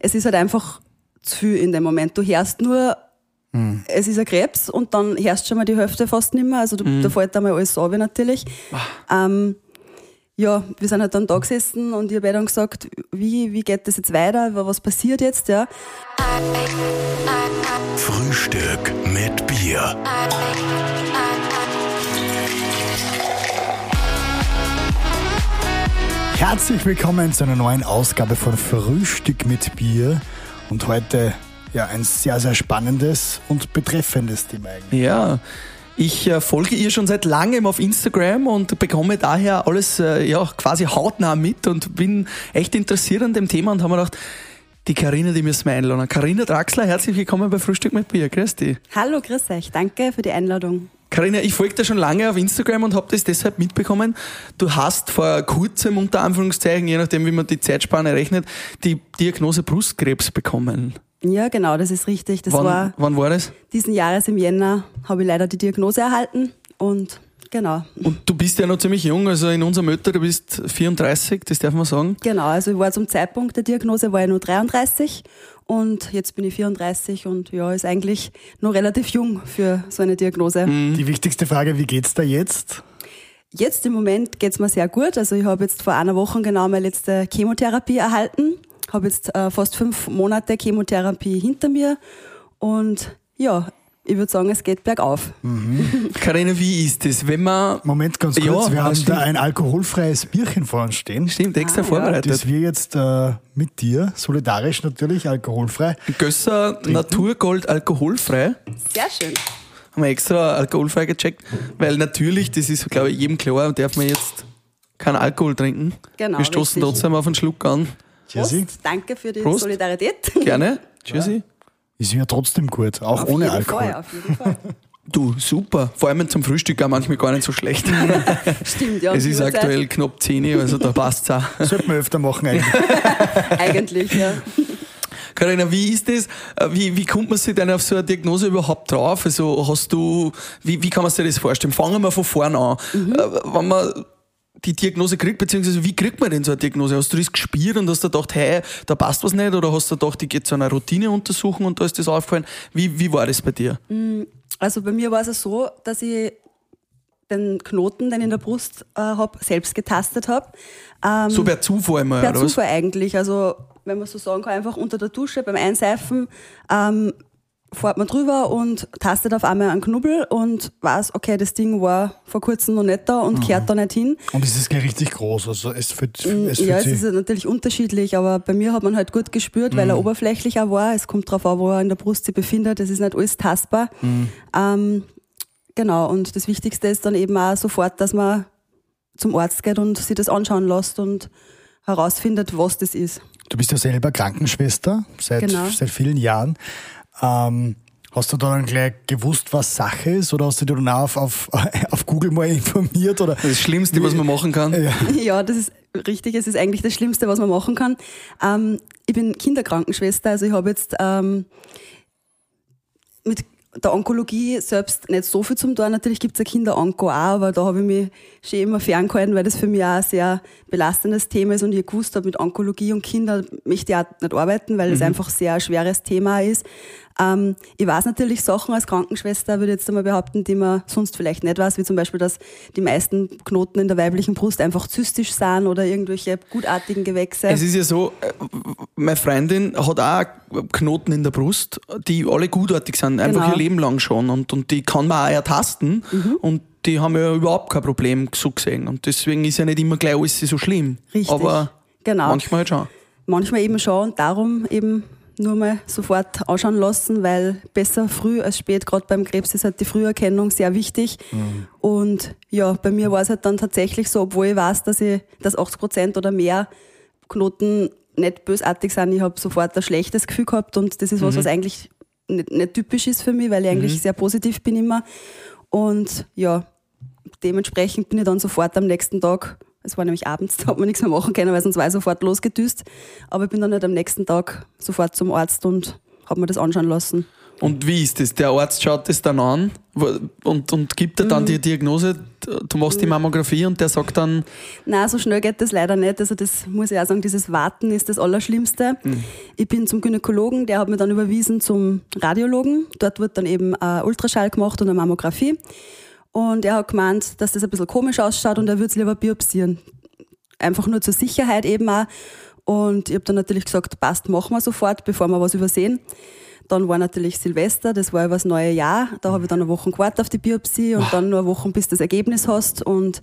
es ist halt einfach zu viel in dem Moment. Du hörst nur, mhm. es ist ein Krebs und dann hörst schon mal die Hälfte fast nicht mehr. Also du, mhm. da fällt einmal alles ab natürlich. Ähm, ja, wir sind halt dann da gesessen und ich habe dann gesagt, wie, wie geht das jetzt weiter, was passiert jetzt, ja. Frühstück mit Bier. Herzlich willkommen zu einer neuen Ausgabe von Frühstück mit Bier. Und heute ja ein sehr, sehr spannendes und betreffendes Thema eigentlich. Ja. Ich äh, folge ihr schon seit langem auf Instagram und bekomme daher alles äh, ja, quasi hautnah mit und bin echt interessiert an dem Thema und habe mir gedacht, die Karina, die müssen wir einladen. Karina Draxler, herzlich willkommen bei Frühstück mit Bier. Grüß dich. Hallo, grüß euch. Danke für die Einladung. Karina, ich folge dir schon lange auf Instagram und habe das deshalb mitbekommen. Du hast vor kurzem, unter Anführungszeichen, je nachdem, wie man die Zeitspanne rechnet, die Diagnose Brustkrebs bekommen. Ja, genau, das ist richtig. Das wann, war wann war das? Diesen Jahres im Jänner habe ich leider die Diagnose erhalten und genau. Und du bist ja noch ziemlich jung, also in unserem Alter, du bist 34, das darf man sagen. Genau, also ich war zum Zeitpunkt der Diagnose war ich nur 33 und jetzt bin ich 34 und ja, ist eigentlich noch relativ jung für so eine Diagnose. Mhm. Die wichtigste Frage, wie geht's da jetzt? Jetzt im Moment geht's mir sehr gut. Also ich habe jetzt vor einer Woche genau meine letzte Chemotherapie erhalten. Habe jetzt äh, fast fünf Monate Chemotherapie hinter mir und ja, ich würde sagen, es geht bergauf. Mhm. Karina, wie ist das, wenn man... Moment, ganz kurz, ja, wir haben stimmt. da ein alkoholfreies Bierchen vor uns stehen. Stimmt, extra ah, vorbereitet. Ja. Das wir jetzt äh, mit dir, solidarisch natürlich, alkoholfrei. Gösser trinken. Naturgold alkoholfrei. Sehr schön. Haben wir extra alkoholfrei gecheckt, weil natürlich, das ist glaube ich jedem klar, darf man jetzt keinen Alkohol trinken. Genau, wir stoßen richtig. trotzdem auf einen Schluck an. Prost, danke für die Prost. Solidarität. Gerne. Tschüssi. Ja. Ist ja trotzdem gut, auch auf ohne Alkohol. Fall, auf jeden Fall. Du, super. Vor allem zum Frühstück auch manchmal gar nicht so schlecht. Stimmt, ja. Es ist aktuell knapp 10 also da passt es auch. Sollte man öfter machen eigentlich. eigentlich, ja. Karina, wie ist das? Wie, wie kommt man sich denn auf so eine Diagnose überhaupt drauf? Also hast du, wie, wie kann man sich das vorstellen? Fangen wir von vorne an. Mhm. Äh, wenn man die Diagnose kriegt, beziehungsweise wie kriegt man denn so eine Diagnose? Hast du das gespürt und hast du gedacht, hey, da passt was nicht? Oder hast du gedacht, ich gehe zu einer Routineuntersuchung und da ist das aufgefallen? Wie, wie war das bei dir? Mm, also bei mir war es so, dass ich den Knoten, den ich in der Brust äh, habe, selbst getastet habe. Ähm, so per Zufall mal, per oder Zufall was? eigentlich. Also wenn man so sagen kann, einfach unter der Dusche beim Einseifen ähm, fährt man drüber und tastet auf einmal einen Knubbel und weiß, okay, das Ding war vor kurzem noch nicht da und mhm. kehrt da nicht hin. Und ist es gleich richtig groß? Also es fühlt, mm, es ja, es ist natürlich unterschiedlich, aber bei mir hat man halt gut gespürt, mhm. weil er mhm. oberflächlicher war. Es kommt darauf an, wo er in der Brust sich befindet. Es ist nicht alles tastbar. Mhm. Ähm, genau, und das Wichtigste ist dann eben auch sofort, dass man zum Arzt geht und sich das anschauen lässt und herausfindet, was das ist. Du bist ja selber Krankenschwester seit, genau. seit vielen Jahren. Ähm, hast du dann gleich gewusst, was Sache ist oder hast du dich dann auf, auf, auf Google mal informiert? Oder? Das Schlimmste, was man machen kann. Ja. ja, das ist richtig. Es ist eigentlich das Schlimmste, was man machen kann. Ähm, ich bin Kinderkrankenschwester, also ich habe jetzt ähm, mit der Onkologie selbst nicht so viel zum tun. Natürlich gibt es ein Kinderonko auch, aber da habe ich mich schon immer ferngehalten, weil das für mich auch ein sehr belastendes Thema ist und ich gewusst habe, mit Onkologie und Kindern möchte ich auch nicht arbeiten, weil das mhm. einfach sehr ein schweres Thema ist. Ähm, ich weiß natürlich Sachen als Krankenschwester, würde ich jetzt einmal behaupten, die man sonst vielleicht nicht weiß, wie zum Beispiel, dass die meisten Knoten in der weiblichen Brust einfach zystisch sind oder irgendwelche gutartigen Gewächse. Es ist ja so, äh, meine Freundin hat auch Knoten in der Brust, die alle gutartig sind, einfach genau. ihr Leben lang schon und, und die kann man auch ertasten mhm. und die haben ja überhaupt kein Problem so gesehen und deswegen ist ja nicht immer gleich alles so schlimm. Richtig. Aber genau. manchmal halt schon. Manchmal eben schon und darum eben nur mal sofort anschauen lassen, weil besser früh als spät, gerade beim Krebs ist halt die Früherkennung sehr wichtig. Mhm. Und ja, bei mir war es halt dann tatsächlich so, obwohl ich weiß, dass ich, dass 80 Prozent oder mehr Knoten nicht bösartig sind, ich habe sofort ein schlechtes Gefühl gehabt und das ist was, mhm. was eigentlich nicht, nicht, typisch ist für mich, weil ich eigentlich mhm. sehr positiv bin immer. Und ja, dementsprechend bin ich dann sofort am nächsten Tag es war nämlich abends, da hat man nichts mehr machen können, weil sonst war ich sofort losgedüst. Aber ich bin dann nicht am nächsten Tag sofort zum Arzt und habe mir das anschauen lassen. Und wie ist das? Der Arzt schaut das dann an und, und gibt dir dann mhm. die Diagnose du machst die Mammographie und der sagt dann. Nein, so schnell geht das leider nicht. Also das muss ich auch sagen, dieses Warten ist das Allerschlimmste. Mhm. Ich bin zum Gynäkologen, der hat mich dann überwiesen zum Radiologen. Dort wird dann eben ein Ultraschall gemacht und eine Mammographie. Und er hat gemeint, dass das ein bisschen komisch ausschaut und er würde es lieber biopsieren. Einfach nur zur Sicherheit eben auch. Und ich habe dann natürlich gesagt, passt, machen wir sofort, bevor wir was übersehen. Dann war natürlich Silvester, das war über das neue Jahr. Da habe ich dann eine Woche gewartet auf die Biopsie und dann nur eine Woche, bis du das Ergebnis hast. Und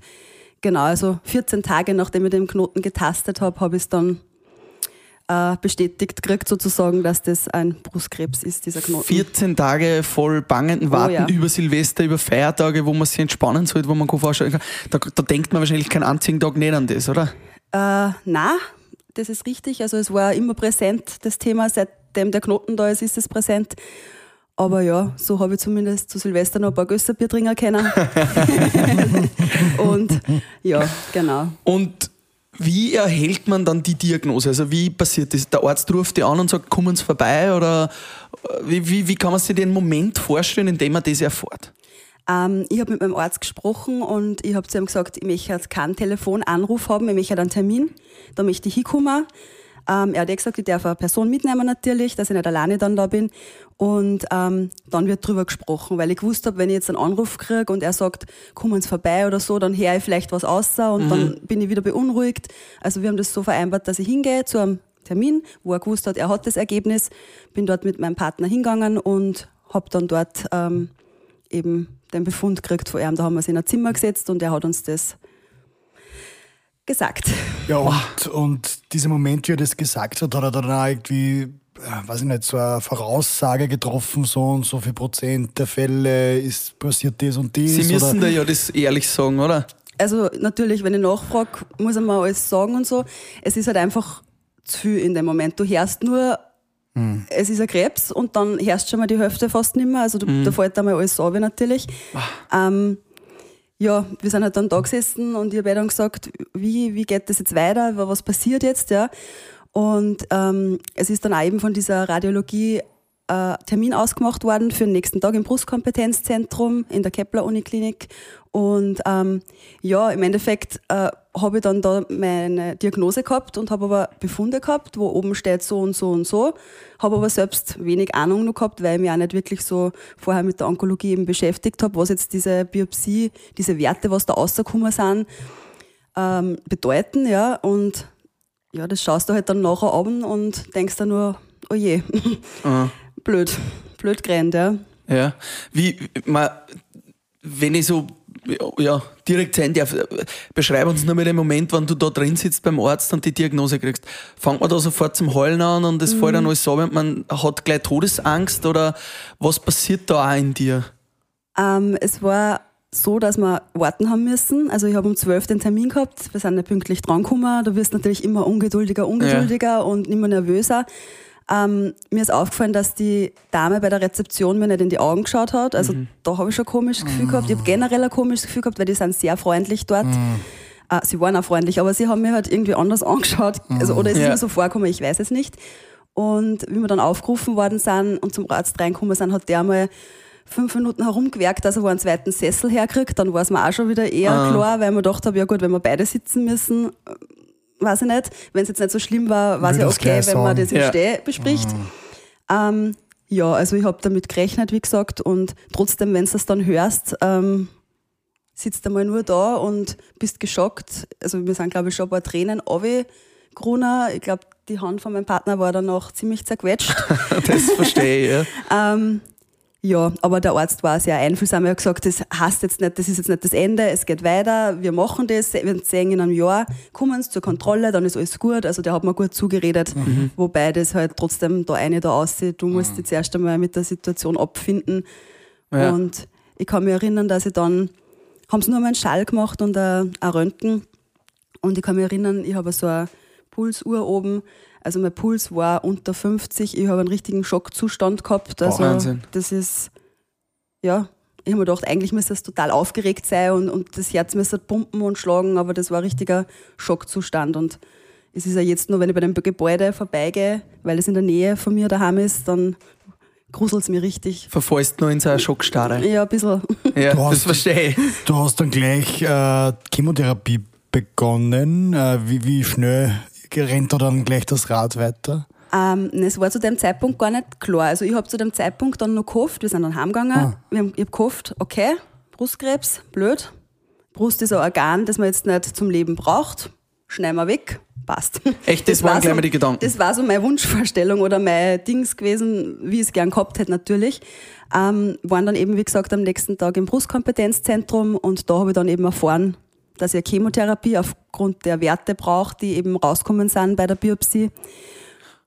genau, also 14 Tage nachdem ich den Knoten getastet habe, habe ich es dann äh, bestätigt gekriegt, sozusagen, dass das ein Brustkrebs ist, dieser Knoten. 14 Tage voll bangenden Warten oh, ja. über Silvester, über Feiertage, wo man sich entspannen sollte, wo man vorstellen kann. Da, da denkt man wahrscheinlich keinen einzigen Tag nicht an das, oder? Äh, nein, das ist richtig. Also es war immer präsent, das Thema, seit seitdem der Knoten da ist, ist es präsent. Aber ja, so habe ich zumindest zu Silvester noch ein paar Gösserbier trinken können. und ja, genau. Und wie erhält man dann die Diagnose? Also wie passiert das? Der Arzt ruft die an und sagt, kommen Sie vorbei? Oder wie, wie, wie kann man sich den Moment vorstellen, in dem man das erfährt? Ähm, ich habe mit meinem Arzt gesprochen und ich habe zu ihm gesagt, ich möchte keinen Telefonanruf haben, ich möchte einen Termin, da möchte ich hinkommen. Ähm, er hat eh gesagt, ich darf eine Person mitnehmen natürlich, dass ich nicht alleine dann da bin. Und ähm, dann wird drüber gesprochen, weil ich gewusst habe, wenn ich jetzt einen Anruf kriege und er sagt, kommen Sie vorbei oder so, dann höre ich vielleicht was außer und mhm. dann bin ich wieder beunruhigt. Also wir haben das so vereinbart, dass ich hingehe zu einem Termin, wo er gewusst hat, er hat das Ergebnis, bin dort mit meinem Partner hingegangen und habe dann dort ähm, eben den Befund gekriegt von ihm. Da haben wir uns in ein Zimmer gesetzt und er hat uns das gesagt. Ja, und, und dieser Moment, wie er das gesagt hat, hat er dann auch irgendwie, äh, weiß ich nicht, so eine Voraussage getroffen, so und so viel Prozent der Fälle ist passiert das und das. Sie müssen oder? da ja das ehrlich sagen, oder? Also natürlich, wenn ich nachfrage, muss er mal alles sagen und so. Es ist halt einfach zu viel in dem Moment. Du hörst nur, hm. es ist ein Krebs und dann hörst schon mal die Hälfte fast nicht mehr. Also du, hm. da fällt einmal alles ab natürlich. Ähm, ja, wir sind halt dann da gesessen und ich habe dann gesagt, wie, wie geht das jetzt weiter, was passiert jetzt, ja. Und ähm, es ist dann auch eben von dieser Radiologie äh, Termin ausgemacht worden für den nächsten Tag im Brustkompetenzzentrum in der Kepler Uniklinik. Und ähm, ja, im Endeffekt äh, habe ich dann da meine Diagnose gehabt und habe aber Befunde gehabt, wo oben steht so und so und so. Habe aber selbst wenig Ahnung noch gehabt, weil ich mich auch nicht wirklich so vorher mit der Onkologie eben beschäftigt habe, was jetzt diese Biopsie, diese Werte, was da rausgekommen sind, ähm, bedeuten. Ja. Und ja, das schaust du halt dann nachher ab und denkst dann nur, oh je. Mhm. blöd, blöd gerannt, ja. Ja, wie, man, wenn ich so ja, direkt sein darf, beschreib uns nur mal den Moment, wenn du da drin sitzt beim Arzt und die Diagnose kriegst. Fangt man da sofort zum Heulen an und es mhm. fällt dann alles so, man hat gleich Todesangst oder was passiert da auch in dir? Ähm, es war so, dass wir warten haben müssen. Also ich habe um 12 den Termin gehabt, wir sind nicht pünktlich drangekommen. Du wirst natürlich immer ungeduldiger, ungeduldiger ja. und immer nervöser. Ähm, mir ist aufgefallen, dass die Dame bei der Rezeption mir nicht in die Augen geschaut hat. Also mhm. da habe ich schon ein komisches Gefühl mhm. gehabt. Ich habe generell ein komisches Gefühl gehabt, weil die sind sehr freundlich dort. Mhm. Äh, sie waren auch freundlich, aber sie haben mir halt irgendwie anders angeschaut. Also, oder ist ja. mir so vorgekommen, ich weiß es nicht. Und wie wir dann aufgerufen worden sind und zum Arzt reinkommen sind, hat der mal fünf Minuten herumgewerkt, dass er wo einen zweiten Sessel herkriegt. Dann war es mir auch schon wieder eher ah. klar, weil man gedacht habe, ja gut, wenn wir beide sitzen müssen, weiß ich nicht. Wenn es jetzt nicht so schlimm war, war es ja okay, wenn man das im ja. Steh bespricht. Ah. Ähm, ja, also ich habe damit gerechnet, wie gesagt, und trotzdem, wenn du das dann hörst, ähm, sitzt du mal nur da und bist geschockt. Also wir sind, glaube ich, schon ein paar Tränen Gruner. Ich glaube, die Hand von meinem Partner war dann noch ziemlich zerquetscht. das verstehe ich, ja. ähm, ja, aber der Arzt war sehr einfühlsam. Er hat gesagt, das heißt jetzt nicht, das ist jetzt nicht das Ende, es geht weiter, wir machen das, wir sehen in einem Jahr, kommen sie zur Kontrolle, dann ist alles gut. Also der hat mir gut zugeredet, mhm. wobei das halt trotzdem da eine da aussieht. Du musst mhm. dich zuerst einmal mit der Situation abfinden. Ja. Und ich kann mich erinnern, dass ich dann, haben sie nur mal einen Schall gemacht und ein, ein Röntgen. Und ich kann mich erinnern, ich habe so eine Pulsuhr oben also mein Puls war unter 50, ich habe einen richtigen Schockzustand gehabt. Also oh, Wahnsinn. das ist, ja, ich habe mir gedacht, eigentlich müsste das total aufgeregt sein und, und das Herz müsste pumpen und schlagen, aber das war ein richtiger Schockzustand. Und es ist ja jetzt nur, wenn ich bei dem Gebäude vorbeigehe, weil es in der Nähe von mir daheim ist, dann gruselt es mir richtig. Verfallst nur in so eine Schockstarre. Ja, ein bisschen. Ja, Du hast- das verstehe ich. Du hast dann gleich äh, Chemotherapie begonnen. Äh, wie, wie schnell rennt da dann gleich das Rad weiter? Ähm, es war zu dem Zeitpunkt gar nicht klar. Also ich habe zu dem Zeitpunkt dann noch gehofft, wir sind dann heimgegangen, Ah. wir haben, ich habe gehofft, okay, Brustkrebs, blöd. Brust ist ein Organ, das man jetzt nicht zum Leben braucht. Schneiden wir weg, passt. Echt, das waren war gleich so, mal die Gedanken. Das war so meine Wunschvorstellung oder mein Dings gewesen, wie ich es gern gehabt hätte natürlich. Ähm, waren dann eben, wie gesagt, am nächsten Tag im Brustkompetenzzentrum und da habe ich dann eben erfahren, dass eine Chemotherapie aufgrund der Werte brauche, die eben rauskommen sind bei der Biopsie.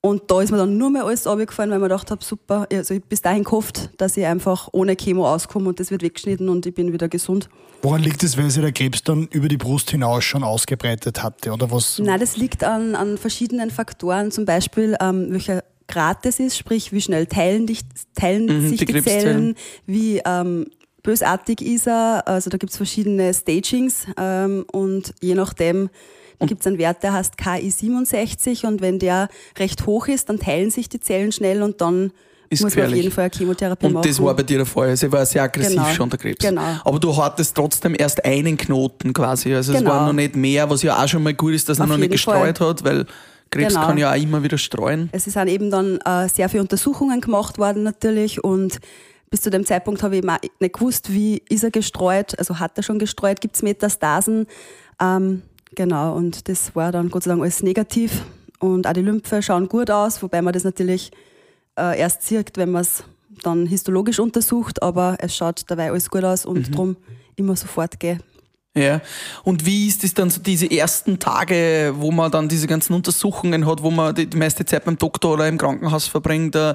Und da ist mir dann nur mehr alles runtergefallen, weil ich mir gedacht habe, super, also ich bis dahin gehofft, dass ich einfach ohne Chemo auskomme und das wird weggeschnitten und ich bin wieder gesund. Woran liegt es, weil sich der Krebs dann über die Brust hinaus schon ausgebreitet hatte? Oder was? Nein, das liegt an, an verschiedenen Faktoren, zum Beispiel ähm, welcher Grad das ist, sprich wie schnell teilen, dich, teilen Mhm, sich die die, Krebszellen. Zellen, wie ähm, bösartig ist er, also da gibt's verschiedene Stagings ähm, und je nachdem, da gibt's einen Wert, der heißt KI67 und wenn der recht hoch ist, dann teilen sich die Zellen schnell und dann Ist muss man auf gefährlich. jeden Fall eine Chemotherapie Und machen. das war bei dir der Fall. Also er war sehr aggressiv Genau. schon, der Krebs. Genau. Aber du hattest trotzdem erst einen Knoten quasi. Also es Genau. war noch nicht mehr, was ja auch schon mal gut ist, dass er noch nicht gestreut hat, weil Krebs Genau. kann ja auch immer wieder streuen. Es sind eben dann äh, sehr viele Untersuchungen gemacht worden natürlich und bis zu dem Zeitpunkt habe ich nicht gewusst, wie ist er gestreut, also hat er schon gestreut, gibt es Metastasen. Ähm, genau, und das war dann Gott sei Dank alles negativ und auch die Lymphe schauen gut aus, wobei man das natürlich äh, erst sieht, wenn man es dann histologisch untersucht, aber es schaut dabei alles gut aus und drum immer sofort gehen. Ja. Und wie ist es dann so diese ersten Tage, wo man dann diese ganzen Untersuchungen hat, wo man die, die meiste Zeit beim Doktor oder im Krankenhaus verbringt? Äh,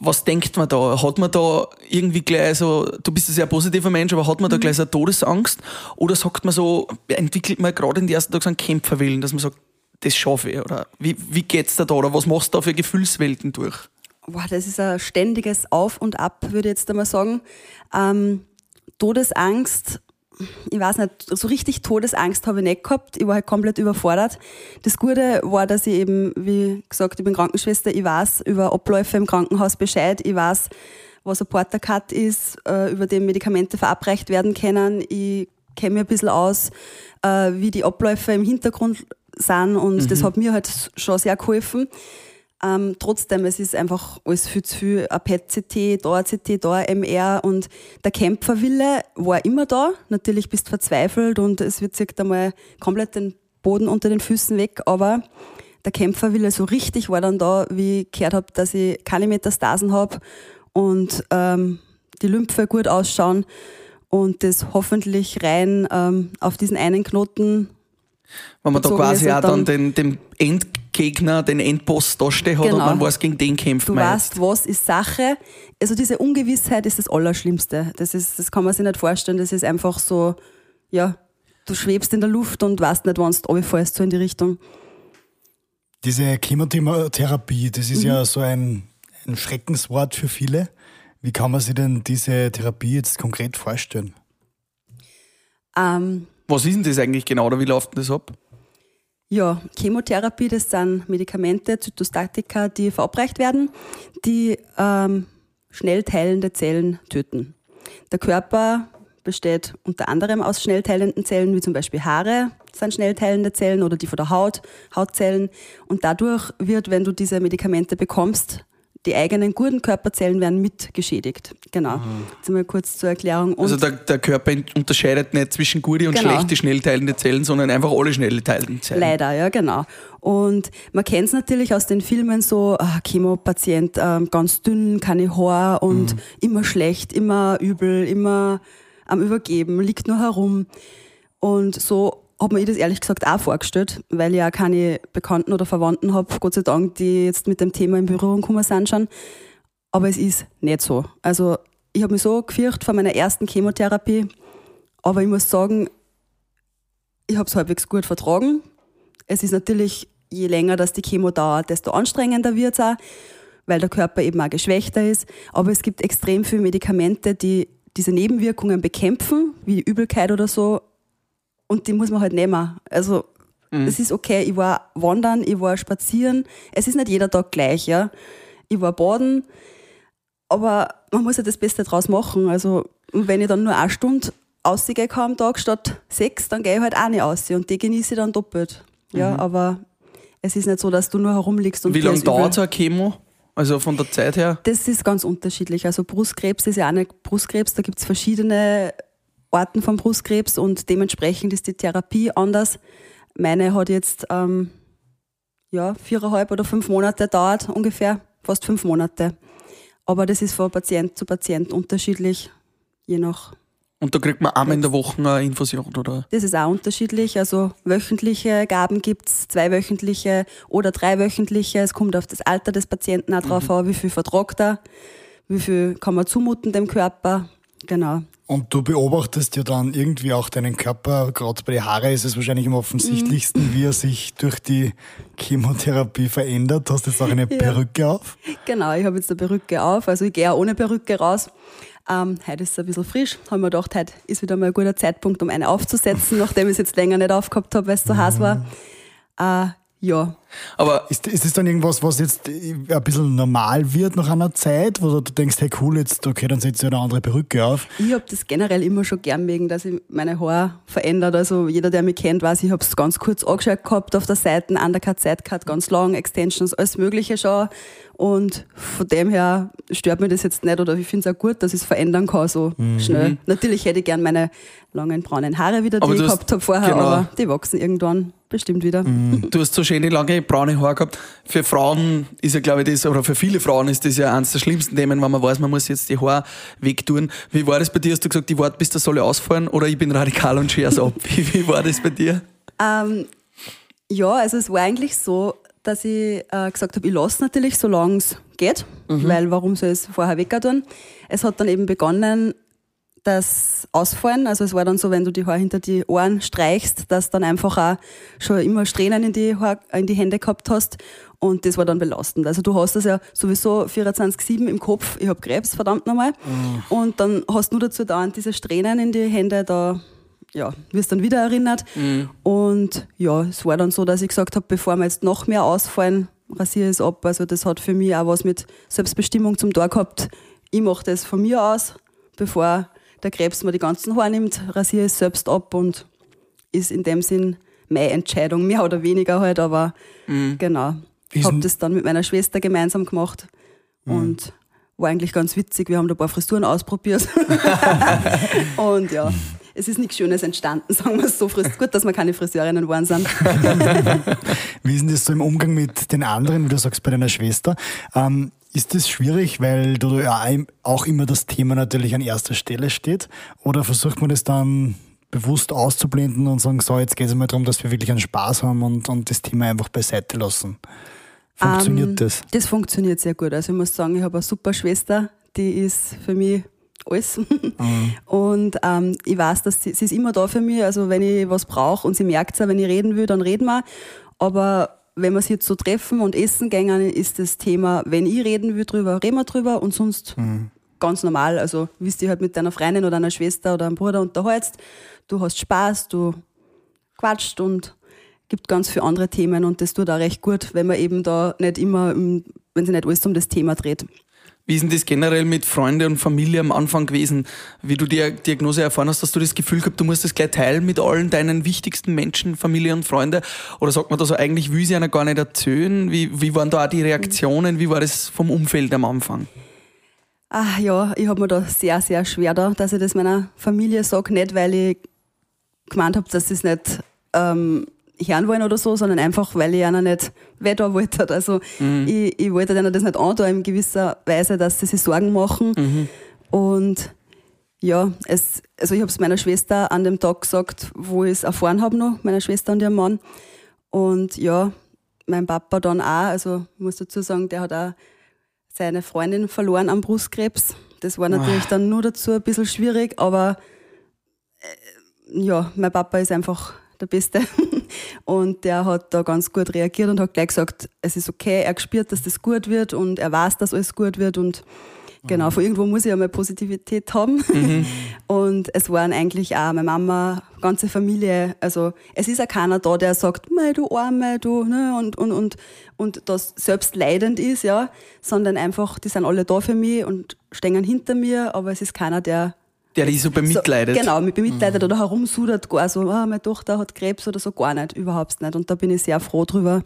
was denkt man da? Hat man da irgendwie gleich so, du bist ein sehr positiver Mensch, aber hat man da gleich so eine Todesangst? Oder sagt man so, entwickelt man gerade in den ersten Tagen so einen Kämpferwillen, dass man sagt, das schaffe ich? Oder wie, wie geht's da da? Oder was machst du da für Gefühlswelten durch? Boah, das ist ein ständiges Auf und Ab, würde ich jetzt einmal sagen. Ähm, Todesangst, ich weiß nicht, so richtig Todesangst habe ich nicht gehabt. Ich war halt komplett überfordert. Das Gute war, dass ich eben, wie gesagt, ich bin Krankenschwester, ich weiß über Abläufe im Krankenhaus Bescheid, ich weiß, was ein Portercut ist, äh, über den Medikamente verabreicht werden können. Ich kenne mich ein bisschen aus, äh, wie die Abläufe im Hintergrund sind und das hat mir halt schon sehr geholfen. Ähm, trotzdem, es ist einfach alles viel zu viel. Ein PET-CT, da ein CT, da ein MR und der Kämpferwille war immer da. Natürlich bist du verzweifelt und es wird sich einmal komplett den Boden unter den Füßen weg, aber der Kämpferwille so richtig war dann da, wie ich gehört habe, dass ich keine Metastasen habe und ähm, die Lymphe gut ausschauen und das hoffentlich rein ähm, auf diesen einen Knoten Wenn man da quasi auch und dann dann- den, den Endgegner, den Endboss da stehen hat und Genau. man weiß, gegen den kämpft Du man weißt, jetzt. was ist Sache. Also diese Ungewissheit ist das Allerschlimmste. Das, ist, das kann man sich nicht vorstellen. Das ist einfach so, ja, du schwebst in der Luft und weißt nicht, wann du runterfällst, so in die Richtung. Diese Chemotherapie, das ist ja so ein, ein Schreckenswort für viele. Wie kann man sich denn diese Therapie jetzt konkret vorstellen? Ähm, Was ist denn das eigentlich genau oder wie läuft denn das ab? Ja, Chemotherapie, das sind Medikamente, Zytostatika, die verabreicht werden, die ähm, schnell teilende Zellen töten. Der Körper besteht unter anderem aus schnell teilenden Zellen, wie zum Beispiel Haare sind schnell teilende Zellen oder die von der Haut, Hautzellen. Und dadurch wird, wenn du diese Medikamente bekommst, die eigenen guten Körperzellen werden mit geschädigt. Genau. Jetzt mal kurz zur Erklärung. Und Also der, der Körper unterscheidet nicht zwischen gute und Genau. schlechte schnell teilende Zellen, sondern einfach alle schnell teilenden Zellen. Leider, ja, genau. Und man kennt es natürlich aus den Filmen so, ah, Chemopatient, ähm, ganz dünn, keine Haar und immer schlecht, immer übel, immer am Übergeben, liegt nur herum. Und so hat mir das ehrlich gesagt auch vorgestellt, weil ich ja keine Bekannten oder Verwandten habe, Gott sei Dank, die jetzt mit dem Thema in Berührung gekommen sind schon. Aber es ist nicht so. Also ich habe mich so gefürchtet vor meiner ersten Chemotherapie, aber ich muss sagen, ich habe es halbwegs gut vertragen. Es ist natürlich, je länger das die Chemo dauert, desto anstrengender wird es auch, weil der Körper eben auch geschwächter ist. Aber es gibt extrem viele Medikamente, die diese Nebenwirkungen bekämpfen, wie Übelkeit oder so. Und die muss man halt nehmen. Also es ist okay, ich war wandern, ich war spazieren. Es ist nicht jeder Tag gleich, ja. ich war baden, aber man muss ja das Beste draus machen. Also wenn ich dann nur eine Stunde ausgehe am Tag statt sechs, dann gehe ich halt auch nicht aus und die genieße ich dann doppelt. Ja, mhm. aber es ist nicht so, dass du nur herumliegst und Wie lange dauert so eine Chemo? Also von der Zeit her? Das ist ganz unterschiedlich. Also Brustkrebs ist ja auch nicht Brustkrebs, da gibt es verschiedene Arten von Brustkrebs und dementsprechend ist die Therapie anders. Meine hat jetzt ähm, ja, viereinhalb oder fünf Monate dauert, ungefähr, fast fünf Monate. Aber das ist von Patient zu Patient unterschiedlich, je nach und da kriegt man einmal in der Woche eine Infusion, oder? Das ist auch unterschiedlich. Also wöchentliche Gaben gibt es, zweiwöchentliche oder dreiwöchentliche. Es kommt auf das Alter des Patienten auch drauf mhm. an, wie viel vertragt er, wie viel kann man zumuten dem Körper. Genau. Und du beobachtest ja dann irgendwie auch deinen Körper, gerade bei den Haare ist es wahrscheinlich am offensichtlichsten, mhm. wie er sich durch die Chemotherapie verändert. Hast du jetzt auch eine ja. Perücke auf? Genau, ich habe jetzt eine Perücke auf. Also ich gehe auch ohne Perücke raus. Ähm, heute ist es ein bisschen frisch. Haben wir gedacht, heute ist wieder mal ein guter Zeitpunkt, um eine aufzusetzen, nachdem ich es jetzt länger nicht aufgehabt habe, weil es so mhm. heiß war. Äh, ja. Aber ist, ist das dann irgendwas, was jetzt ein bisschen normal wird nach einer Zeit, wo du denkst, hey cool, jetzt okay, dann setzt du eine andere Perücke auf? Ich habe das generell immer schon gern wegen, dass ich meine Haare verändert. Also jeder, der mich kennt, weiß, ich habe es ganz kurz angeschaut gehabt auf der Seite, Undercut, Sidecut, ganz lang, Extensions, alles mögliche schon. Und von dem her stört mir das jetzt nicht oder ich finde es auch gut, dass ich es verändern kann so mhm. schnell. Natürlich hätte ich gern meine langen braunen Haare wieder, die ich gehabt habe vorher, genau. aber die wachsen irgendwann bestimmt wieder. Mhm. Du hast so schöne lange braune Haare gehabt. Für Frauen ist ja, glaube ich, das, oder für viele Frauen ist das ja eines der schlimmsten Themen, wenn man weiß, man muss jetzt die Haare wegtun. Wie war das bei dir? Hast du gesagt, die warte, bis das soll ausfallen oder ich bin radikal und scher's ab? Wie, wie war das bei dir? Ähm, ja, also es war eigentlich so, dass ich äh, gesagt habe, ich lasse natürlich, solange es geht, mhm. weil warum soll ich es vorher weg tun? Es hat dann eben begonnen, das Ausfallen, also es war dann so, wenn du die Haare hinter die Ohren streichst, dass dann einfach auch schon immer Strähnen in die, Haar, in die Hände gehabt hast und das war dann belastend. Also du hast das ja sowieso 24-7 im Kopf, ich habe Krebs, verdammt nochmal, mhm. und dann hast du dazu da diese Strähnen in die Hände, da ja, wirst dann wieder erinnert. Mhm. Und ja, es war dann so, dass ich gesagt habe, bevor wir jetzt noch mehr ausfallen, rasiere es ab. Also das hat für mich auch was mit Selbstbestimmung zum Tor gehabt. Ich mache das von mir aus, bevor der Krebs mir die ganzen Haare nimmt, rasiere es selbst ab und ist in dem Sinn meine Entscheidung, mehr oder weniger halt, aber mhm. genau. Ich habe das dann mit meiner Schwester gemeinsam gemacht mhm. und war eigentlich ganz witzig. Wir haben da ein paar Frisuren ausprobiert. und ja, es ist nichts Schönes entstanden, sagen wir es so. Gut, dass wir keine Friseurinnen geworden sind. Wie ist denn das so im Umgang mit den anderen, wie du sagst, bei deiner Schwester? Ähm, ist das schwierig, weil du ja auch immer das Thema natürlich an erster Stelle steht? Oder versucht man das dann bewusst auszublenden und sagen, so, jetzt geht es mal darum, dass wir wirklich einen Spaß haben und, und das Thema einfach beiseite lassen? Funktioniert um, ähm, das? Das funktioniert sehr gut. Also ich muss sagen, ich habe eine super Schwester, die ist für mich alles. Mhm. Und ähm, ich weiß, dass sie, sie ist immer da für mich. Also wenn ich was brauche und sie merkt es wenn ich reden will, dann reden wir. Aber wenn wir sie jetzt so treffen und essen gehen, ist das Thema, wenn ich reden will drüber, reden wir drüber und sonst mhm. ganz normal. Also wie du halt mit deiner Freundin oder einer Schwester oder einem Bruder unterhältst, du hast Spaß, du quatscht und gibt ganz viele andere Themen und das tut auch recht gut, wenn man eben da nicht immer, wenn sich nicht alles um das Thema dreht. Wie ist denn das generell mit Freunden und Familie am Anfang gewesen? Wie du die Diagnose erfahren hast, hast du das Gefühl gehabt, du musst das gleich teilen mit allen deinen wichtigsten Menschen, Familie und Freunde? Oder sagt man da so, eigentlich will sie einer gar nicht erzählen? Wie, wie waren da auch die Reaktionen? Wie war das vom Umfeld am Anfang? Ach ja, ich habe mir da sehr, sehr schwer da, dass ich das meiner Familie sage, nicht weil ich gemeint habe, dass es nicht ähm, hören wollen oder so, sondern einfach, weil ich einer nicht weiter wollte. Also mhm. ich, ich wollte denen das nicht antun in gewisser Weise, dass sie sich Sorgen machen. Mhm. Und ja, es, also ich habe es meiner Schwester an dem Tag gesagt, wo ich es erfahren habe noch, meiner Schwester und ihrem Mann. Und ja, mein Papa dann auch, also ich muss dazu sagen, der hat auch seine Freundin verloren am Brustkrebs. Das war natürlich oh. dann nur dazu ein bisschen schwierig, aber äh, ja, mein Papa ist einfach der Beste. Und der hat da ganz gut reagiert und hat gleich gesagt, es ist okay, er spürt, dass das gut wird und er weiß, dass alles gut wird und Genau, von irgendwo muss ich ja mal Positivität haben. Mhm. Und es waren eigentlich auch meine Mama, ganze Familie. Also es ist ja keiner da, der sagt, mei, du Arme, du, ne, und, und, und, und das selbst leidend ist, ja, sondern einfach, die sind alle da für mich und stehen hinter mir, aber es ist keiner, der Der dich so bemitleidet. so, genau, mit bemitleidet oder herumsudert, gar so, ah, meine Tochter hat Krebs oder so, gar nicht, überhaupt nicht. Und da bin ich sehr froh drüber.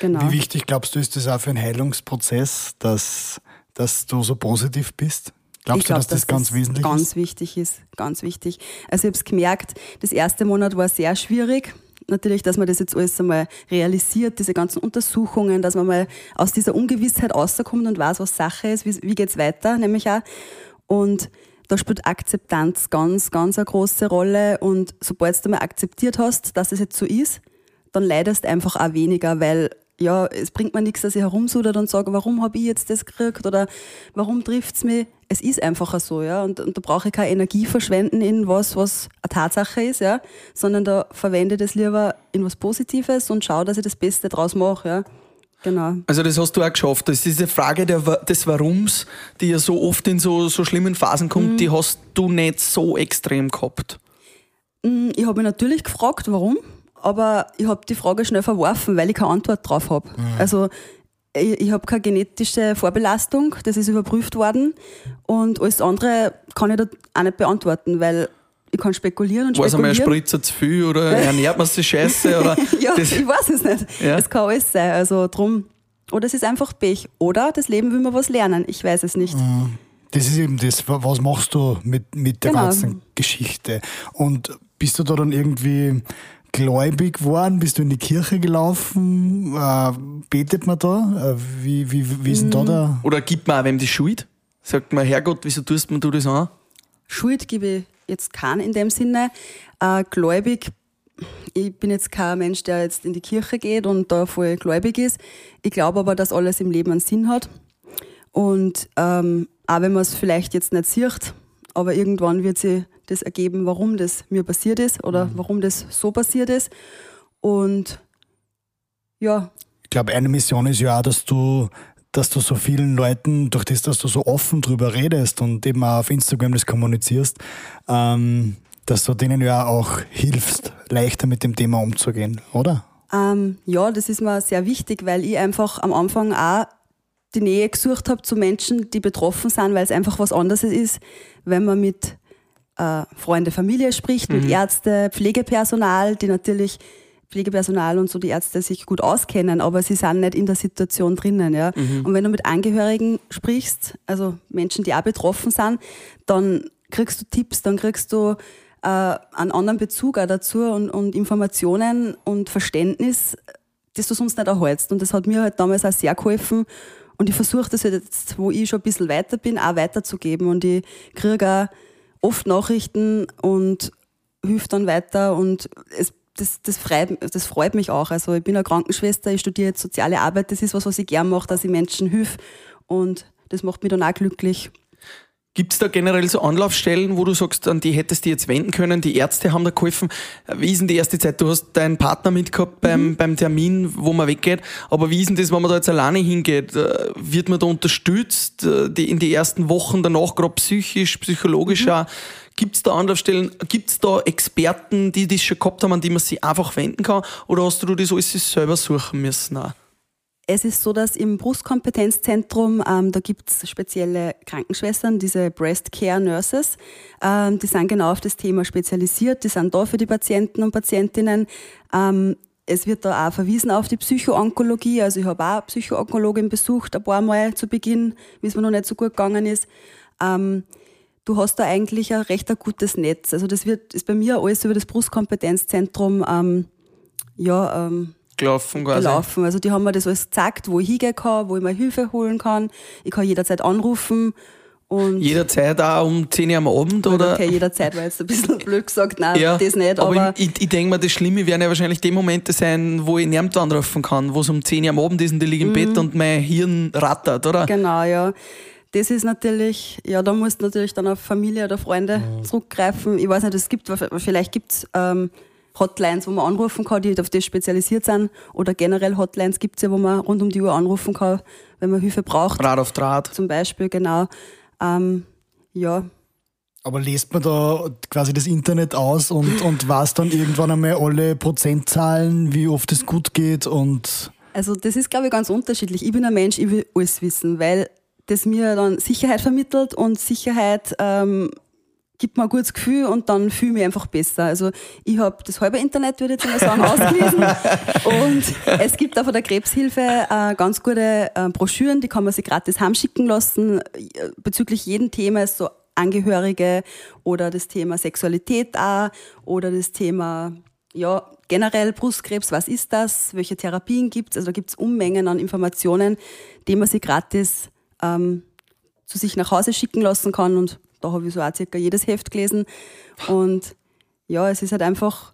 Genau. Wie wichtig glaubst du, ist das auch für einen Heilungsprozess, dass, dass du so positiv bist? Glaubst ich glaub, du, dass das ganz wesentlich ganz ist? wichtig ist, ganz wichtig. Also ich habe es gemerkt, das erste Monat war sehr schwierig. Natürlich, dass man das jetzt alles einmal realisiert, diese ganzen Untersuchungen, dass man mal aus dieser Ungewissheit rauskommt und weiß, was Sache ist, wie, wie geht's weiter, nämlich auch. Und da spielt Akzeptanz ganz, ganz eine große Rolle. Und sobald du mal akzeptiert hast, dass es jetzt so ist, dann leidest einfach auch weniger, weil ja, es bringt mir nichts, dass ich herumsudert und sage, warum habe ich jetzt das gekriegt oder warum trifft's mich? Es ist einfach so, ja. Und, und da brauche ich keine Energie verschwenden in was, was eine Tatsache ist, ja, sondern da verwende ich das lieber in was Positives und schaue, dass ich das Beste draus mache, ja. Genau. Also das hast du auch geschafft. Das ist diese Frage der, des Warums, die ja so oft in so, so schlimmen Phasen kommt, Mhm. die hast du nicht so extrem gehabt. Mm, Ich habe mich natürlich gefragt, warum, aber ich habe die Frage schnell verworfen, weil ich keine Antwort drauf habe. Also ich, ich habe keine genetische Vorbelastung, das ist überprüft worden und alles andere kann ich da auch nicht beantworten, weil ich kann spekulieren und War es einmal ein spekulieren. Spritzer zu viel oder ernährt man sich scheiße? Oder ja, das, ich weiß es nicht. Ja. Es kann alles sein. Also drum. Oder es ist einfach Pech. Oder das Leben will mir was lernen. Ich weiß es nicht. Das ist eben das, wa- was machst du mit, mit der Genau. ganzen Geschichte? Und bist du da dann irgendwie gläubig geworden? Bist du in die Kirche gelaufen? Äh, betet man da? Äh, wie, wie, wie ist denn da Mm. der? oder gibt man auch wem die Schuld? Sagt man, Herrgott, wieso tust man du das an? Schuld gebe ich jetzt keinen in dem Sinne. Äh, gläubig, ich bin jetzt kein Mensch, der jetzt in die Kirche geht und da voll gläubig ist. Ich glaube aber, dass alles im Leben einen Sinn hat. Und ähm, auch wenn man es vielleicht jetzt nicht sieht, aber irgendwann wird sich das ergeben, warum das mir passiert ist oder warum das so passiert ist. Und ja, Ich glaube, eine Mission ist ja auch, dass du, dass du so vielen Leuten, durch das, dass du so offen drüber redest und eben auch auf Instagram das kommunizierst, ähm, dass du denen ja auch hilfst, leichter mit dem Thema umzugehen, oder? Ähm, ja, das ist mir sehr wichtig, weil ich einfach am Anfang auch die Nähe gesucht habe zu Menschen, die betroffen sind, weil es einfach was anderes ist, wenn man mit äh, Freunde, Familie spricht, mit Ärzte, Pflegepersonal, die natürlich Pflegepersonal und so die Ärzte sich gut auskennen, aber sie sind nicht in der Situation drinnen. Ja. Und wenn du mit Angehörigen sprichst, also Menschen, die auch betroffen sind, dann kriegst du Tipps, dann kriegst du äh, einen anderen Bezug auch dazu und, und Informationen und Verständnis, das du sonst nicht erhältst. Und das hat mir halt damals auch sehr geholfen. Und ich versuche das halt jetzt, wo ich schon ein bisschen weiter bin, auch weiterzugeben. Und ich kriege auch oft Nachrichten und hilft dann weiter und es, das, das, freut, das freut mich auch. Also ich bin eine Krankenschwester, ich studiere jetzt soziale Arbeit, das ist was, was ich gern mache, dass ich Menschen hilf und das macht mich dann auch glücklich. Gibt es da generell so Anlaufstellen, wo du sagst, an die hättest du jetzt wenden können? Die Ärzte haben da geholfen. Wie ist denn die erste Zeit? Du hast deinen Partner mitgehabt beim, beim Termin, wo man weggeht. Aber wie ist denn das, wenn man da jetzt alleine hingeht? Äh, Wird man da unterstützt äh, die, in die ersten Wochen danach, gerade psychisch, psychologisch auch? Gibt es da Anlaufstellen? Gibt es da Experten, die das schon gehabt haben, an die man sich einfach wenden kann? Oder hast du das alles selber suchen müssen? Auch? Es ist so, dass im Brustkompetenzzentrum, ähm, da gibt's spezielle Krankenschwestern, diese Breast Care Nurses, ähm, die sind genau auf das Thema spezialisiert, die sind da für die Patienten und Patientinnen. Ähm, es wird da auch verwiesen auf die Psychoonkologie, also ich habe auch eine Psychoonkologin besucht, ein paar Mal zu Beginn, wie es mir noch nicht so gut gegangen ist. Ähm, du hast da eigentlich ein recht ein gutes Netz. Also das wird, ist bei mir alles über das Brustkompetenzzentrum ähm, ja, ähm, Gelaufen quasi. gelaufen. Also die haben mir das alles gezeigt, wo ich hingehen kann, wo ich mir Hilfe holen kann. Ich kann jederzeit anrufen und Jederzeit auch um 10 Uhr am Abend? Oder? okay, jederzeit war jetzt ein bisschen blöd gesagt, nein, Ja, das nicht, aber, aber, ich, ich, denke mir, das Schlimme werden ja wahrscheinlich die Momente sein, wo ich niemand anrufen kann, wo es um 10 Uhr am Abend ist und ich liege im Bett und mein Hirn rattert, oder? genau, ja. Das ist natürlich, ja, da musst du natürlich dann auf Familie oder Freunde zurückgreifen. Ich weiß nicht, es gibt, vielleicht gibt's ähm, Hotlines, wo man anrufen kann, die auf das spezialisiert sind. Oder generell Hotlines gibt's ja, wo man rund um die Uhr anrufen kann, wenn man Hilfe braucht. Rad auf Draht. Zum Beispiel, genau. Ähm, ja, Aber lest man da quasi das Internet aus und, und weiß dann irgendwann einmal alle Prozentzahlen, wie oft es gut geht und Also das ist, glaube ich, ganz unterschiedlich. Ich bin ein Mensch, ich will alles wissen, weil das mir dann Sicherheit vermittelt und Sicherheit ähm, gibt mir ein gutes Gefühl und dann fühle ich mich einfach besser. Also ich habe das halbe Internet, würde ich jetzt mal sagen, ausgelesen. Und es gibt auch von der Krebshilfe äh, ganz gute äh, Broschüren, die kann man sich gratis heimschicken lassen äh, bezüglich jedem Thema, so Angehörige oder das Thema Sexualität auch oder das Thema ja, generell Brustkrebs, was ist das, welche Therapien gibt es, also da gibt es Unmengen an Informationen, die man sich gratis ähm, zu sich nach Hause schicken lassen kann und da habe ich so auch circa jedes Heft gelesen und ja, es ist halt einfach,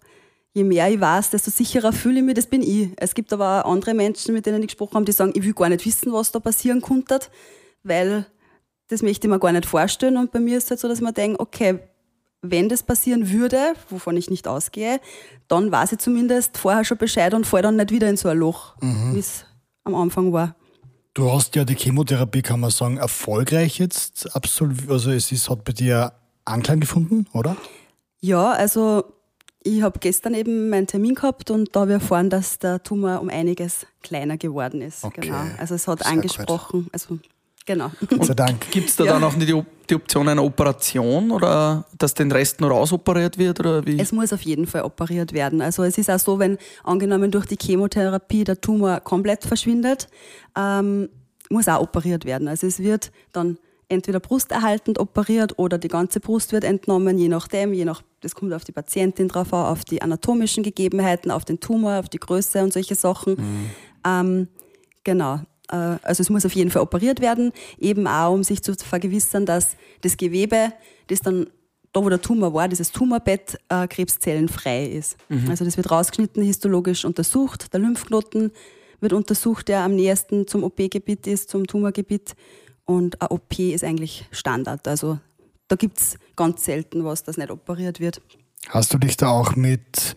je mehr ich weiß, desto sicherer fühle ich mich, das bin ich. Es gibt aber auch andere Menschen, mit denen ich gesprochen habe, die sagen, ich will gar nicht wissen, was da passieren konnte, weil das möchte ich mir gar nicht vorstellen und bei mir ist es halt so, dass mir denke, okay, wenn das passieren würde, wovon ich nicht ausgehe, dann weiß ich zumindest vorher schon Bescheid und falle dann nicht wieder in so ein Loch, wie es am Anfang war. Du hast ja die Chemotherapie, kann man sagen, erfolgreich jetzt absolviert. Also es ist, hat bei dir Anklang gefunden, oder? Ja, also ich habe gestern eben meinen Termin gehabt und da habe ich erfahren, dass der Tumor um einiges kleiner geworden ist. Okay. Genau. Also es hat Sehr angesprochen. Also genau. Gott sei Dank. Gibt es da Ja. dann auch nicht die, die Option einer Operation oder dass den Rest nur rausoperiert wird? Oder wie? Es muss auf jeden Fall operiert werden. Also es ist auch so, wenn angenommen durch die Chemotherapie der Tumor komplett verschwindet, ähm, muss auch operiert werden. Also es wird dann entweder brusterhaltend operiert oder die ganze Brust wird entnommen, je nachdem, je nach, das kommt auf die Patientin drauf an, auf die anatomischen Gegebenheiten, auf den Tumor, auf die Größe und solche Sachen. Ähm, genau. Äh, Also es muss auf jeden Fall operiert werden, eben auch, um sich zu vergewissern, dass das Gewebe, das dann da, wo der Tumor war, dieses Tumorbett äh, krebszellenfrei ist. Also das wird rausgeschnitten, histologisch untersucht. Der Lymphknoten wird untersucht, der am nächsten zum OP-Gebiet ist, zum Tumorgebiet. Und ein OP ist eigentlich Standard. Also da gibt's ganz selten was, das nicht operiert wird. Hast du dich da auch mit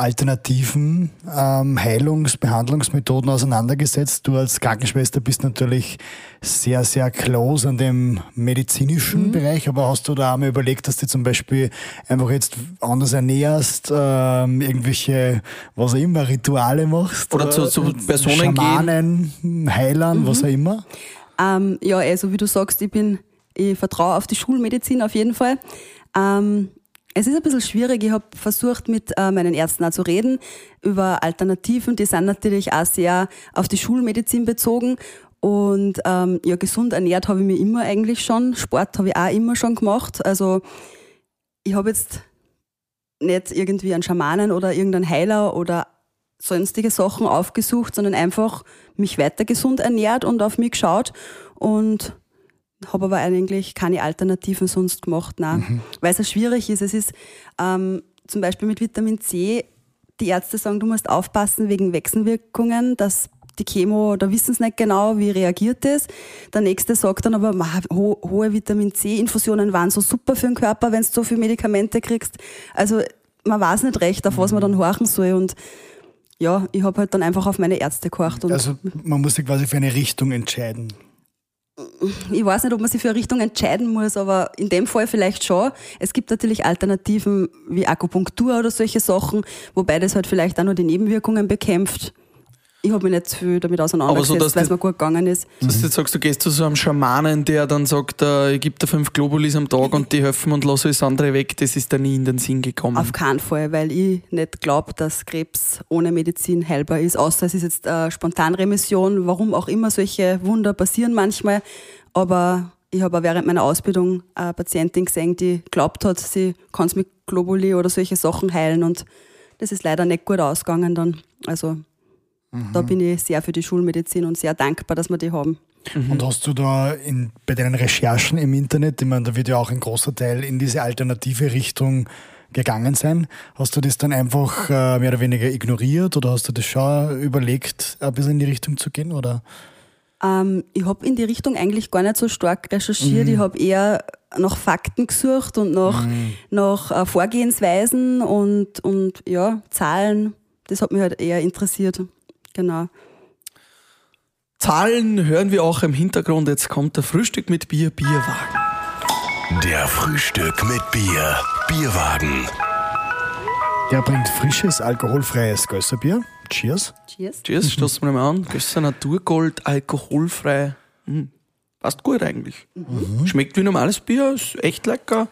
alternativen ähm, Heilungs-, Behandlungsmethoden auseinandergesetzt? Du als Krankenschwester bist natürlich sehr, sehr close an dem medizinischen Bereich, aber hast du da einmal überlegt, dass du zum Beispiel einfach jetzt anders ernährst, ähm, irgendwelche, was auch immer, Rituale machst? Oder zu- zu Personen gehen? Schamanen, Heilern, was auch immer? Ähm, ja, also wie du sagst, ich bin, ich vertraue auf die Schulmedizin auf jeden Fall. Ähm, es ist ein bisschen schwierig. Ich habe versucht, mit äh, meinen Ärzten auch zu reden über Alternativen. Die sind natürlich auch sehr auf die Schulmedizin bezogen. Und ähm, ja, gesund ernährt habe ich mich immer eigentlich schon. Sport habe ich auch immer schon gemacht. Also ich habe jetzt nicht irgendwie einen Schamanen oder irgendeinen Heiler oder sonstige Sachen aufgesucht, sondern einfach mich weiter gesund ernährt und auf mich geschaut und habe aber eigentlich keine Alternativen sonst gemacht, nein. Weil es ja schwierig ist. Es ist ähm, zum Beispiel mit Vitamin C, die Ärzte sagen, du musst aufpassen wegen Wechselwirkungen, dass die Chemo, da wissen sie nicht genau, wie reagiert das. Der nächste sagt dann aber, "Ma, ho hohe Vitamin C-Infusionen waren so super für den Körper, wenn du so viele Medikamente kriegst. Also man weiß nicht recht, auf was man dann horchen soll. Und ja, ich habe halt dann einfach auf meine Ärzte gehorcht. Also man muss sich quasi für eine Richtung entscheiden. Ich weiß nicht, ob man sich für eine Richtung entscheiden muss, aber in dem Fall vielleicht schon. Es gibt natürlich Alternativen wie Akupunktur oder solche Sachen, wobei das halt vielleicht auch nur die Nebenwirkungen bekämpft. Ich habe mich nicht viel damit auseinandergesetzt, dass weil es mir gut gegangen ist. Dass du jetzt sagst, du gehst zu so einem Schamanen, der dann sagt, äh, ich gebe dir fünf Globulis am Tag und die helfen und lasse das andere weg, das ist dir nie in den Sinn gekommen. Auf keinen Fall, weil ich nicht glaube, dass Krebs ohne Medizin heilbar ist. Außer es ist jetzt äh, Spontanremission, warum auch immer solche Wunder passieren manchmal. Aber ich habe auch während meiner Ausbildung eine Patientin gesehen, die glaubt hat, sie kann es mit Globuli oder solche Sachen heilen und das ist leider nicht gut ausgegangen dann. Also da bin ich sehr für die Schulmedizin und sehr dankbar, dass wir die haben. Und hast du da in, bei deinen Recherchen im Internet, ich meine, da wird ja auch ein großer Teil in diese alternative Richtung gegangen sein, hast du das dann einfach äh, mehr oder weniger ignoriert oder hast du das schon überlegt, ein bisschen in die Richtung zu gehen? Oder? Ähm, ich habe in die Richtung eigentlich gar nicht so stark recherchiert. Ich habe eher nach Fakten gesucht und nach, Mhm. nach äh, Vorgehensweisen und, und ja, Zahlen. Das hat mich halt eher interessiert. Genau. Zahlen hören wir auch im Hintergrund. Jetzt kommt der Frühstück mit Bier, Bierwagen. Der Frühstück mit Bier. Bierwagen. Der bringt frisches, alkoholfreies Gösserbier. Cheers. Cheers. Cheers, stoßen wir mal an. Gösser Naturgold, alkoholfrei. Hm. Passt gut eigentlich. Schmeckt wie normales Bier, ist echt lecker.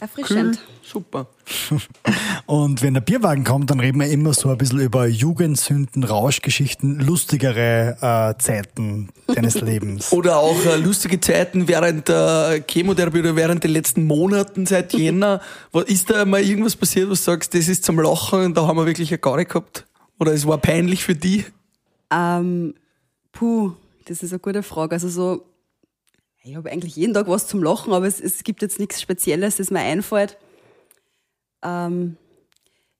Kühl, Erfrischend. super. Und wenn der Bierwagen kommt, dann reden wir immer so ein bisschen über Jugendsünden, Rauschgeschichten, lustigere äh, Zeiten deines Lebens. Oder auch äh, lustige Zeiten während der Chemotherapie oder während den letzten Monaten seit Jänner. Ist da mal irgendwas passiert, wo du sagst, das ist zum Lachen und da haben wir wirklich eine Garde gehabt? Oder es war peinlich für die? Ähm, puh, das ist eine gute Frage. Also so, ich habe eigentlich jeden Tag was zum Lachen, aber es, es gibt jetzt nichts Spezielles, das mir einfällt. Ähm,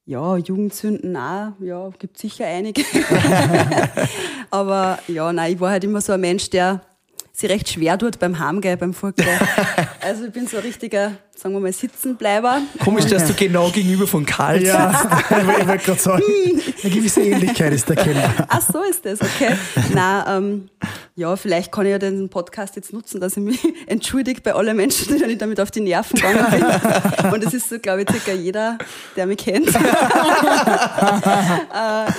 ja, Jugendsünden auch, ja, gibt sicher einige. aber ja, nein, ich war halt immer so ein Mensch, der sich recht schwer tut beim Heimgehen, beim Fortgehen. also ich bin so ein richtiger, sagen wir mal, Sitzenbleiber. Komisch, dass du genau gegenüber von Karl Ja, ich wollte gerade sagen, eine gewisse Ähnlichkeit ist erkennbar. Ach so ist das, okay. Nein, ähm, ja, vielleicht kann ich ja den Podcast jetzt nutzen, dass ich mich entschuldige bei allen Menschen, die ich damit auf die Nerven gegangen bin. Und das ist so, glaube ich, circa jeder, der mich kennt. äh,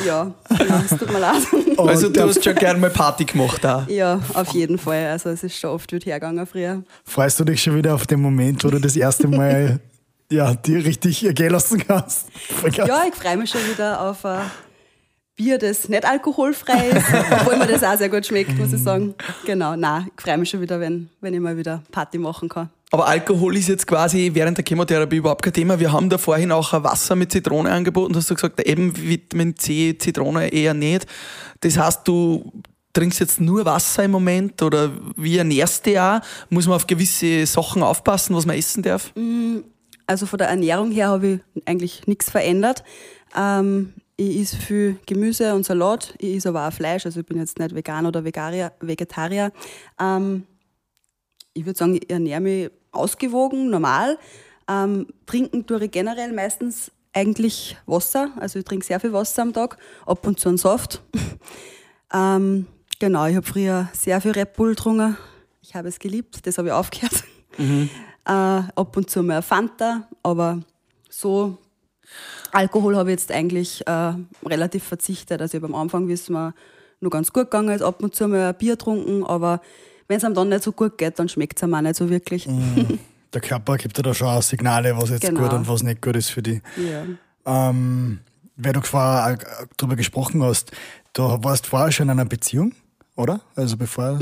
ja, es tut mir leid. Also du hast schon gern mal Party gemacht da. Ja, auf jeden Fall. Also es ist schon oft wild hergegangen früher. Freust du dich schon wieder auf den Moment, wo du das erste Mal ja, dir richtig gehen lassen kannst? Ja, ich freue mich schon wieder auf ein Bier, das nicht alkoholfrei ist, obwohl mir das auch sehr gut schmeckt, muss ich sagen. Genau, nein, ich freue mich schon wieder, wenn, wenn ich mal wieder Party machen kann. Aber Alkohol ist jetzt quasi während der Chemotherapie überhaupt kein Thema. Wir haben da vorhin auch ein Wasser mit Zitrone angeboten. Du hast du gesagt, eben Vitamin C, Zitrone eher nicht. Das heißt, du trinkst jetzt nur Wasser im Moment oder wie ernährst du dich auch? Muss man auf gewisse Sachen aufpassen, was man essen darf? Also von der Ernährung her habe ich eigentlich nichts verändert. Ähm, ich esse viel Gemüse und Salat, ich esse aber auch Fleisch, also ich bin jetzt nicht Veganer oder Vegetarier. Vegetarier. Ähm, ich würde sagen, ich ernähre mich ausgewogen, normal. Ähm, trinken tue ich generell meistens eigentlich Wasser, also ich trinke sehr viel Wasser am Tag, ab und zu einen Saft. ähm, genau, ich habe früher sehr viel Red Bull getrunken. Ich habe es geliebt, das habe ich aufgehört. Äh, ab und zu mal Fanta, aber so Alkohol habe ich jetzt eigentlich äh, relativ verzichtet. Also ich habe am Anfang, wie es mir nur ganz gut gegangen ist, ab und zu mal ein Bier getrunken, aber wenn es einem dann nicht so gut geht, dann schmeckt es einem auch nicht so wirklich. Der Körper gibt dir da schon auch Signale, was jetzt Genau. gut und was nicht gut ist für dich. Ja. Ähm, weil du vorher auch darüber gesprochen hast, du warst vorher schon in einer Beziehung, oder? Also bevor,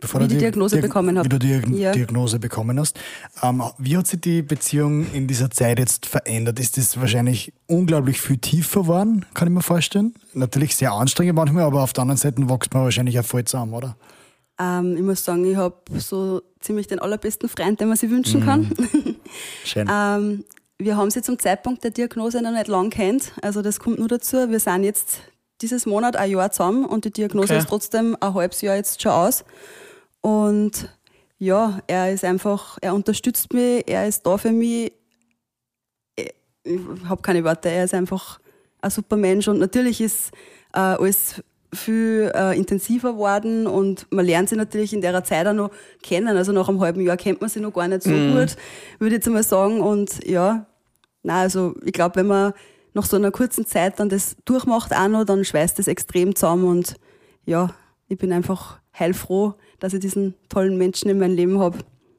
bevor Mhm. Wie du die Diagnose bekommen hab. Wie du die Diag- Ja. Diagnose bekommen hast. Ähm, wie hat sich die Beziehung in dieser Zeit jetzt verändert? Ist das wahrscheinlich unglaublich viel tiefer geworden, kann ich mir vorstellen? Natürlich sehr anstrengend manchmal, aber auf der anderen Seite wächst man wahrscheinlich auch voll zusammen, oder? Ähm, ich muss sagen, ich habe so ziemlich den allerbesten Freund, den man sich wünschen kann. Schön. Ähm, wir haben sie zum Zeitpunkt der Diagnose noch nicht lang kennt. Also das kommt nur dazu. Wir sind jetzt dieses Monat ein Jahr zusammen und die Diagnose Okay. ist trotzdem ein halbes Jahr jetzt schon aus. Und ja, er ist einfach, er unterstützt mich, er ist da für mich. Ich habe keine Worte, er ist einfach ein super Mensch und natürlich ist äh, alles viel äh, intensiver geworden und man lernt sie natürlich in der Zeit auch noch kennen. Also nach einem halben Jahr kennt man sie noch gar nicht so gut, würde ich jetzt mal sagen. Und ja, na also ich glaube, wenn man nach so einer kurzen Zeit dann das durchmacht auch noch, dann schweißt das extrem zusammen und ja, ich bin einfach heilfroh, dass ich diesen tollen Menschen in meinem Leben habe.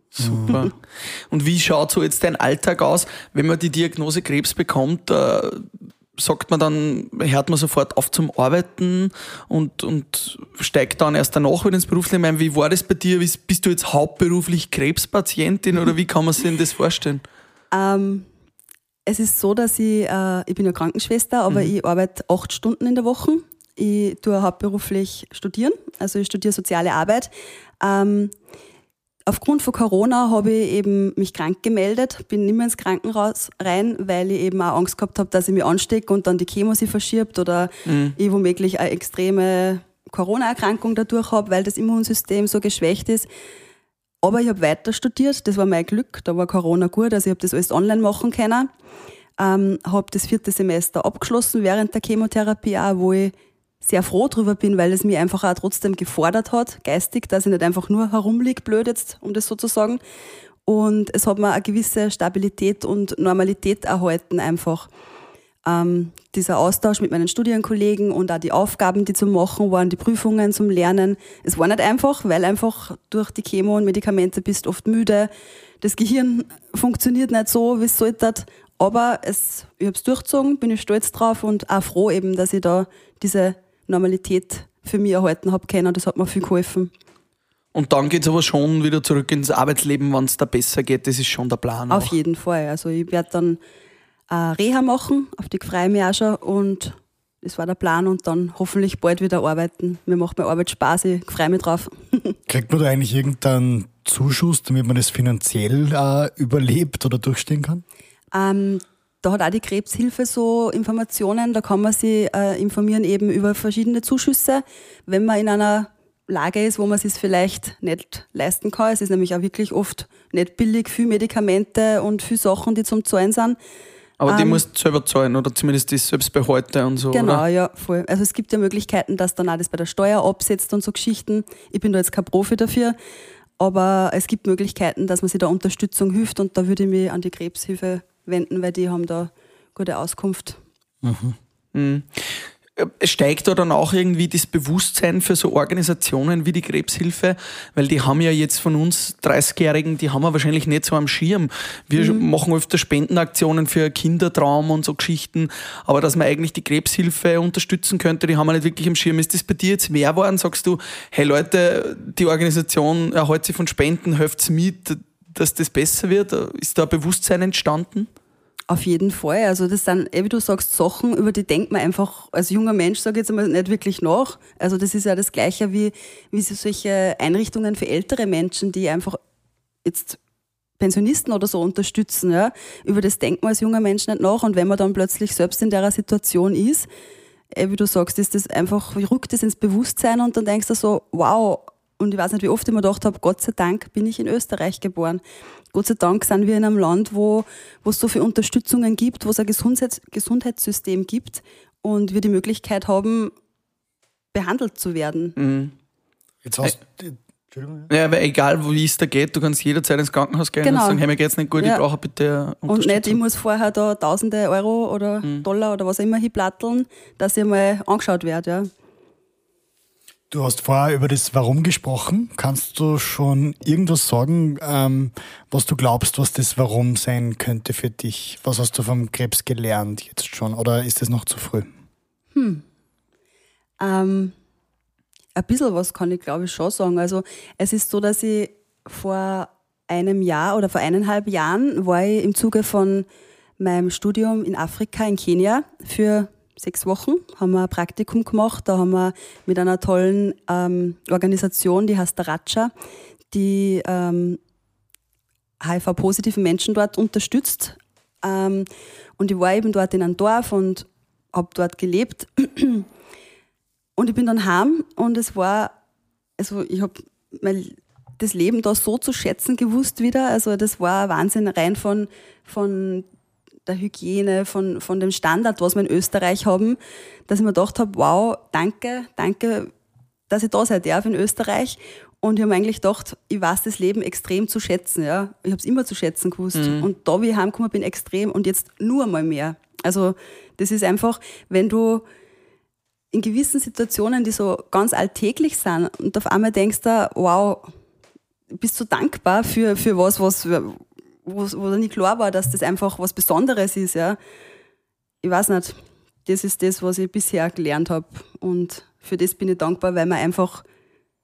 Super. Und wie schaut so jetzt dein Alltag aus, wenn man die Diagnose Krebs bekommt? Äh, sagt man dann, hört man sofort auf zum Arbeiten und, und steigt dann erst danach wieder ins Berufsleben ein? Wie war das bei dir? Bist du jetzt hauptberuflich Krebspatientin oder wie kann man sich denn das vorstellen? Ähm, es ist so, dass ich, äh, ich bin ja Krankenschwester, aber ich arbeite acht Stunden in der Woche. Ich tue hauptberuflich studieren, also ich studiere soziale Arbeit. Ähm, aufgrund von Corona habe ich eben mich krank gemeldet, bin nicht mehr ins Krankenhaus rein, weil ich eben auch Angst gehabt habe, dass ich mich anstecke und dann die Chemo sich verschiebt oder ich womöglich eine extreme Corona-Erkrankung dadurch habe, weil das Immunsystem so geschwächt ist. Aber ich habe weiter studiert, das war mein Glück, da war Corona gut, also ich habe das alles online machen können. Ähm, habe das vierte Semester abgeschlossen während der Chemotherapie auch, wo ich sehr froh drüber bin, weil es mich einfach auch trotzdem gefordert hat, geistig, dass ich nicht einfach nur herumliege, blöd jetzt, um das so zu sagen. Und es hat mir eine gewisse Stabilität und Normalität erhalten einfach. Ähm, dieser Austausch mit meinen Studienkollegen und auch die Aufgaben, die zu machen waren, die Prüfungen zum Lernen. Es war nicht einfach, weil einfach durch die Chemo und Medikamente bist oft müde. Das Gehirn funktioniert nicht so, wie es sollte. Aber es, ich habe es durchgezogen, bin ich stolz drauf und auch froh eben, dass ich da diese Normalität für mich erhalten habe können. Das hat mir viel geholfen. Und dann geht es aber schon wieder zurück ins Arbeitsleben, wenn es da besser geht. Das ist schon der Plan. Auf auch. jeden Fall. Also ich werde dann Reha machen, auf die freue mich auch schon. Und das war der Plan und dann hoffentlich bald wieder arbeiten. Mir macht meine Arbeit Spaß, ich freue mich drauf. Kriegt man da eigentlich irgendeinen Zuschuss, damit man das finanziell äh, überlebt oder durchstehen kann? Ähm, da hat auch die Krebshilfe so Informationen, da kann man sich äh, informieren eben über verschiedene Zuschüsse, wenn man in einer Lage ist, wo man es sich vielleicht nicht leisten kann. Es ist nämlich auch wirklich oft nicht billig, viel Medikamente und viel Sachen, die zum Zahlen sind. Aber die ähm, musst du selber zahlen oder zumindest die Selbstbehalte und so. Genau, oder? ja, voll. Also es gibt ja Möglichkeiten, dass dann auch das bei der Steuer absetzt und so Geschichten. Ich bin da jetzt kein Profi dafür, aber es gibt Möglichkeiten, dass man sich da Unterstützung hilft und da würde ich mich an die Krebshilfe wenden, weil die haben da gute Auskunft. Mhm. Mhm steigt da dann auch irgendwie das Bewusstsein für so Organisationen wie die Krebshilfe? Weil die haben ja jetzt von uns 30-Jährigen, die haben wir wahrscheinlich nicht so am Schirm. Wir mhm. machen öfter Spendenaktionen für Kindertraum und so Geschichten, aber dass man eigentlich die Krebshilfe unterstützen könnte, die haben wir nicht wirklich am Schirm. Ist das bei dir jetzt mehr geworden? Sagst du, hey Leute, die Organisation erhält sich von Spenden, helft mit, dass das besser wird? Ist da Bewusstsein entstanden? Auf jeden Fall. Also das sind, eh wie du sagst, Sachen, über die denkt man einfach als junger Mensch, sage ich jetzt einmal, nicht wirklich nach. Also das ist ja das Gleiche wie, wie so solche Einrichtungen für ältere Menschen, die einfach jetzt Pensionisten oder so unterstützen. Ja. Über das denkt man als junger Mensch nicht nach. Und wenn man dann plötzlich selbst in der Situation ist, eh wie du sagst, ist das einfach, rückt das ins Bewusstsein und dann denkst du so, wow, und ich weiß nicht, wie oft ich mir gedacht habe, Gott sei Dank bin ich in Österreich geboren. Gott sei Dank sind wir in einem Land, wo, wo es so viele Unterstützungen gibt, wo es ein Gesundheits Gesundheitssystem gibt und wir die Möglichkeit haben, behandelt zu werden. Mhm. Jetzt hast du. Ja, aber egal, wie es da geht, du kannst jederzeit ins Krankenhaus gehen genau. und sagen, hey, mir geht's nicht gut, ja. ich brauche bitte Unterstützung. Und nicht, ich muss vorher da tausende Euro oder mhm. Dollar oder was auch immer hinplatteln, dass ich mal angeschaut werde, ja. Du hast vorher über das Warum gesprochen. Kannst du schon irgendwas sagen, ähm, was du glaubst, was das Warum sein könnte für dich? Was hast du vom Krebs gelernt jetzt schon? Oder ist es noch zu früh? Hm. Ähm, ein bisschen was kann ich, glaube ich, schon sagen. Also es ist so, dass ich vor einem Jahr oder vor eineinhalb Jahren war ich im Zuge von meinem Studium in Afrika, in Kenia, für sechs Wochen haben wir ein Praktikum gemacht. Da haben wir mit einer tollen ähm, Organisation, die heißt Racha, die ähm, HIV-positiven Menschen dort unterstützt. Ähm, und ich war eben dort in einem Dorf und habe dort gelebt. Und ich bin dann heim und es war, also ich habe das Leben da so zu schätzen gewusst wieder. Also das war Wahnsinn rein von, von der Hygiene, von, von dem Standard, was wir in Österreich haben, dass ich mir gedacht habe, wow, danke, danke, dass ich da sein darf in Österreich. Und ich habe eigentlich gedacht, ich weiß das Leben extrem zu schätzen. Ja. Ich habe es immer zu schätzen gewusst. Mhm. Und da, wie ich heimgekommen bin, extrem und jetzt nur mal mehr. Also das ist einfach, wenn du in gewissen Situationen, die so ganz alltäglich sind und auf einmal denkst du, wow, bist du dankbar für, für was, was, wo, wo nicht klar war, dass das einfach was Besonderes ist. Ja. Ich weiß nicht, das ist das, was ich bisher gelernt habe. Und für das bin ich dankbar, weil man einfach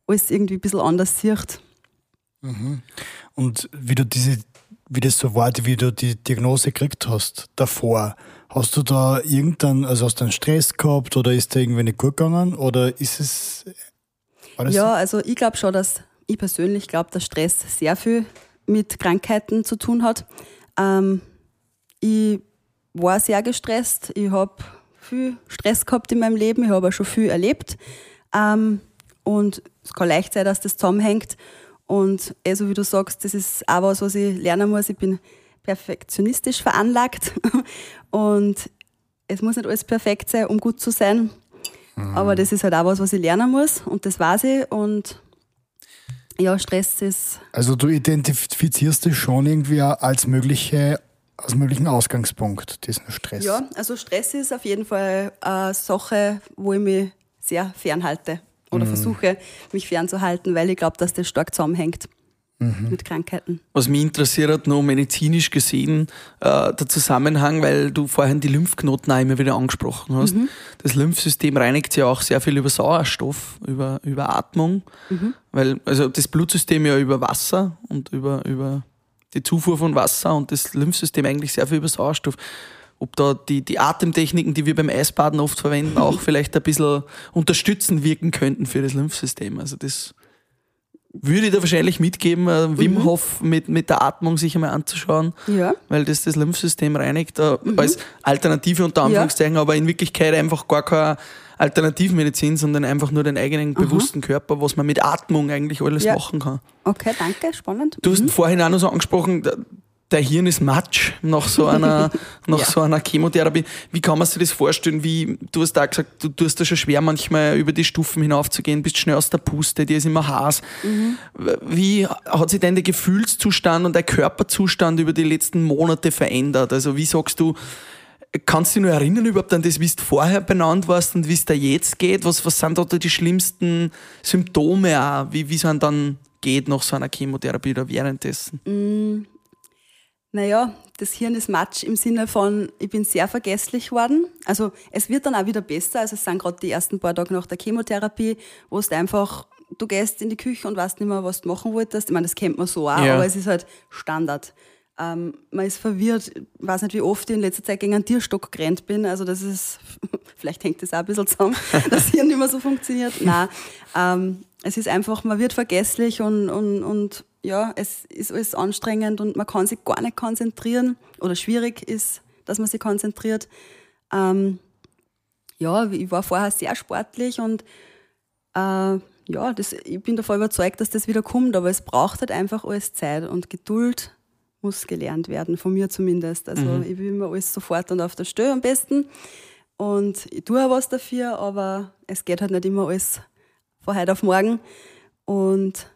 alles irgendwie ein bisschen anders sieht. Mhm. Und wie du diese, wie das so war, wie du die Diagnose gekriegt hast davor, hast du da irgendeinen, also hast du einen Stress gehabt oder ist da irgendwie nicht gut gegangen oder ist es. ja, also ich glaube schon, dass ich persönlich glaube, dass Stress sehr viel mit Krankheiten zu tun hat. Ähm, ich war sehr gestresst. Ich habe viel Stress gehabt in meinem Leben. Ich habe auch schon viel erlebt. Ähm, und es kann leicht sein, dass das zusammenhängt. Und eh so wie du sagst, das ist auch was, was ich lernen muss. Ich bin perfektionistisch veranlagt und es muss nicht alles perfekt sein, um gut zu sein. Mhm. Aber das ist halt auch was, was ich lernen muss und das weiß ich und ja, Stress ist. Also du identifizierst es schon irgendwie als mögliche als möglichen Ausgangspunkt, diesen Stress. Ja, also Stress ist auf jeden Fall eine Sache, wo ich mich sehr fernhalte oder mhm. versuche, mich fernzuhalten, weil ich glaube, dass das stark zusammenhängt mhm. mit Krankheiten. Was mich interessiert hat, noch medizinisch gesehen, äh, der Zusammenhang, weil du vorhin die Lymphknoten auch immer wieder angesprochen hast. Mhm. Das Lymphsystem reinigt sich ja auch sehr viel über Sauerstoff, über, über Atmung, mhm. weil also das Blutsystem ja über Wasser und über, über die Zufuhr von Wasser und das Lymphsystem eigentlich sehr viel über Sauerstoff ob da die, die Atemtechniken, die wir beim Eisbaden oft verwenden, auch vielleicht ein bisschen unterstützend wirken könnten für das Lymphsystem. Also das würde ich da wahrscheinlich mitgeben, äh, Wim mhm. Hof mit, mit der Atmung sich einmal anzuschauen, ja. weil das das Lymphsystem reinigt, äh, mhm. als Alternative unter Anführungszeichen, ja. aber in Wirklichkeit einfach gar keine Alternativmedizin, sondern einfach nur den eigenen mhm. bewussten Körper, was man mit Atmung eigentlich alles ja. machen kann. Okay, danke, spannend. Du hast mhm. vorhin auch noch so angesprochen, der Hirn ist Matsch nach so einer, nach ja. so einer Chemotherapie. Wie kann man sich das vorstellen? Wie, du hast da gesagt, du tust da schon schwer manchmal über die Stufen hinaufzugehen, bist schnell aus der Puste, dir ist immer Haas. Mhm. Wie hat sich denn der Gefühlszustand und der Körperzustand über die letzten Monate verändert? Also wie sagst du, Kannst du dich nur erinnern überhaupt an das, wie du vorher benannt warst und wie es da jetzt geht? Was, was sind da die schlimmsten Symptome auch, wie, wie es dann geht nach so einer Chemotherapie oder währenddessen? Mm, naja, das Hirn ist Matsch im Sinne von, ich bin sehr vergesslich worden. Also es wird dann auch wieder besser. Also es sind gerade die ersten paar Tage nach der Chemotherapie, wo es einfach, du gehst in die Küche und weißt nicht mehr, was du machen wolltest. Ich meine, das kennt man so auch, ja. aber es ist halt Standard. Ähm, man ist verwirrt, ich weiß nicht, wie oft ich in letzter Zeit gegen einen Tierstock gerannt bin. Also das ist, vielleicht hängt das auch ein bisschen zusammen, dass Hirn nicht mehr so funktioniert. Nein, ähm, es ist einfach, man wird vergesslich und, und, und ja, es ist alles anstrengend und man kann sich gar nicht konzentrieren oder schwierig ist, dass man sich konzentriert. Ähm, ja, ich war vorher sehr sportlich und äh, ja, das, ich bin davon überzeugt, dass das wieder kommt, aber es braucht halt einfach alles Zeit und Geduld muss gelernt werden, von mir zumindest. Also mhm. ich will immer alles sofort und auf der Stelle am besten und ich tue auch was dafür, aber es geht halt nicht immer alles von heute auf morgen und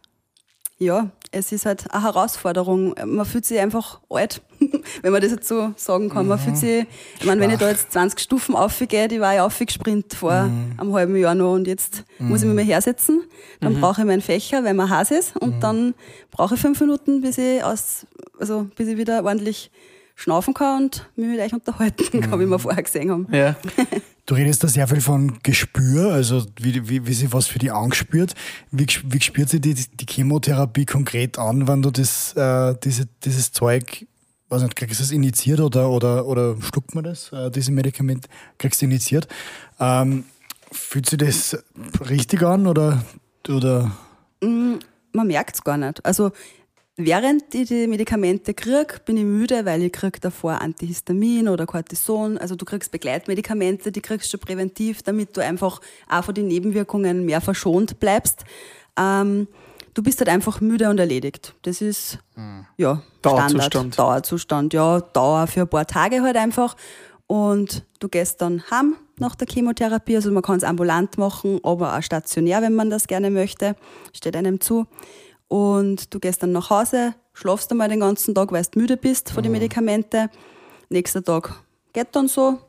ja, es ist halt eine Herausforderung. Man fühlt sich einfach alt, wenn man das jetzt so sagen kann. Man fühlt mhm. sich, ich meine, wenn ich da jetzt 20 Stufen aufgehe, die war ich aufgesprintet vor mhm. einem halben Jahr noch und jetzt mhm. muss ich mich mal hersetzen. Dann mhm. brauche ich meinen Fächer, weil man heiß ist und mhm. dann brauche ich fünf Minuten, bis ich aus, also bis ich wieder ordentlich schnaufen kann und mich mit euch unterhalten kann, wie wir vorher gesehen haben. Ja. Du redest da sehr viel von Gespür, also wie, wie, wie sie was für die angespürt. Wie, wie spürt sie die, die Chemotherapie konkret an, wenn du das, äh, diese, dieses Zeug, weiß nicht, kriegst du das initiiert oder, oder, oder schluckt man das, äh, diese Medikament, kriegst du initiiert? Ähm, fühlt sich das richtig an oder, oder? Mm, man merkt es gar nicht. Also Während ich die Medikamente kriege, bin ich müde, weil ich kriege davor Antihistamin oder Cortison. Also du kriegst Begleitmedikamente, die kriegst du präventiv, damit du einfach auch von den Nebenwirkungen mehr verschont bleibst. Ähm, du bist halt einfach müde und erledigt. Das ist mhm. ja Dauerzustand. Standard. Dauerzustand. Ja, Dauer für ein paar Tage halt einfach. Und du gehst dann heim nach der Chemotherapie. Also man kann es ambulant machen, aber auch stationär, wenn man das gerne möchte. Steht einem zu und du gehst dann nach Hause, schlafst einmal den ganzen Tag, weil du müde bist von den mhm. Medikamenten. Nächster Tag geht dann so.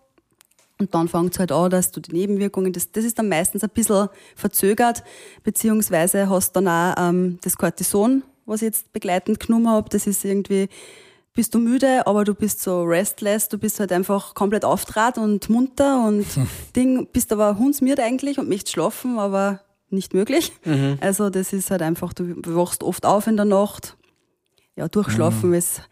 Und dann fängt es halt an, dass du die Nebenwirkungen, das, das ist dann meistens ein bisschen verzögert, beziehungsweise hast dann auch ähm, das Cortison, was ich jetzt begleitend genommen habe. Das ist irgendwie, bist du müde, aber du bist so restless, du bist halt einfach komplett auftrat und munter und hm. Ding, bist aber hundsmiert eigentlich und möchtest schlafen, aber nicht möglich. Mhm. Also das ist halt einfach, du wachst oft auf in der Nacht. Ja, durchschlafen mhm. ist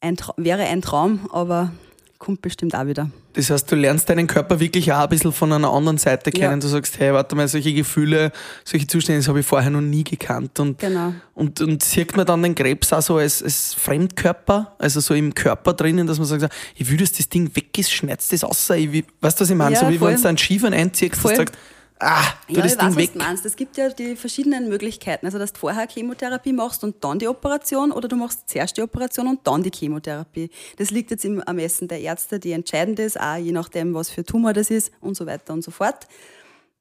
ein wäre ein Traum, aber kommt bestimmt auch wieder. Das heißt, du lernst deinen Körper wirklich auch ein bisschen von einer anderen Seite kennen. Ja. Du sagst, hey, warte mal, solche Gefühle, solche Zustände, das habe ich vorher noch nie gekannt. Und, genau. und, und sieht man dann den Krebs auch so als, als Fremdkörper, also so im Körper drinnen, dass man sagt, ich will, dass das Ding weg ist, schneidest das. Ich will, weißt du, was ich meine? Ja, so wie wenn du einen Skifahren einziehst, dass du sagst, ah, tu Ja, das ich Ding weiß, was weg. du meinst. Es gibt ja die verschiedenen Möglichkeiten. Also, dass du vorher Chemotherapie machst und dann die Operation oder du machst zuerst die Operation und dann die Chemotherapie. Das liegt jetzt im Ermessen der Ärzte, die entscheiden das, auch je nachdem, was für Tumor das ist und so weiter und so fort.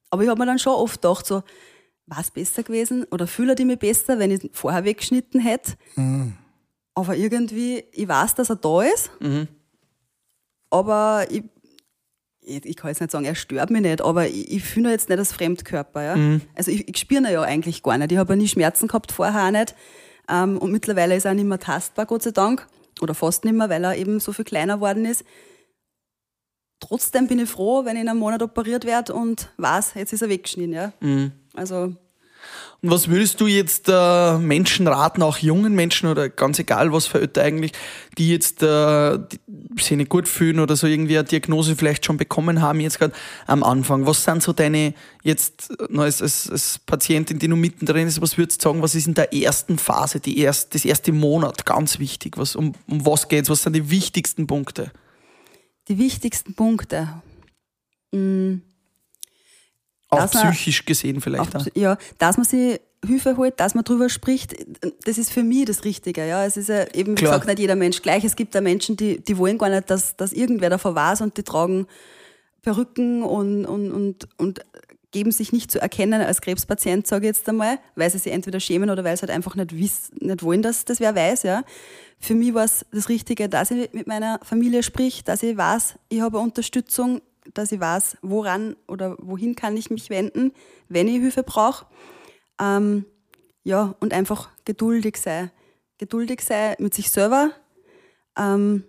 Aber ich habe mir dann schon oft gedacht, so, war es besser gewesen oder fühle ich mich besser, wenn ich vorher weggeschnitten hätte? Aber irgendwie, ich weiß, dass er da ist, aber ich, ich, ich kann jetzt nicht sagen, er stört mich nicht, aber ich, ich fühle jetzt nicht als Fremdkörper. Ja? Also ich, ich spüre ihn ja eigentlich gar nicht. Ich habe ja nie Schmerzen gehabt, vorher auch nicht. Ähm, und mittlerweile ist er auch nicht mehr tastbar, Gott sei Dank. Oder fast nicht mehr, weil er eben so viel kleiner geworden ist. Trotzdem bin ich froh, wenn ich in einem Monat operiert werde und weiß, jetzt ist er weggeschnitten. Ja? Also Was würdest du jetzt äh, Menschen raten, auch jungen Menschen oder ganz egal was für Eltern eigentlich, die jetzt äh, die sich nicht gut fühlen oder so irgendwie eine Diagnose vielleicht schon bekommen haben, jetzt gerade am Anfang? Was sind so deine, jetzt äh, noch als, als, als Patientin, die noch mittendrin ist, was würdest du sagen, was ist in der ersten Phase, die erst, das erste Monat ganz wichtig? Was, um, um was geht's? Was sind die wichtigsten Punkte? die wichtigsten Punkte. Mm, Auch Dass man- psychisch gesehen vielleicht. Auch, auch. ja, dass man sich Hilfe holt, dass man drüber spricht, das ist für mich das Richtige. Ja, es ist ja eben, wie Klar. gesagt, nicht jeder Mensch gleich. Es gibt da Menschen, die, die wollen gar nicht, dass, dass irgendwer davon weiß und die tragen Perücken und, und, und, und geben sich nicht zu erkennen als Krebspatient, sage ich jetzt einmal, weil sie sich entweder schämen oder weil sie halt einfach nicht, wiss, nicht wollen, dass das wer weiß. Ja. Für mich war es das Richtige, dass ich mit meiner Familie sprich, dass ich weiß, ich habe Unterstützung, dass ich weiß, woran oder wohin kann ich mich wenden, wenn ich Hilfe brauche. Ähm, ja, und einfach geduldig sein. Geduldig sein mit sich selber. Ähm,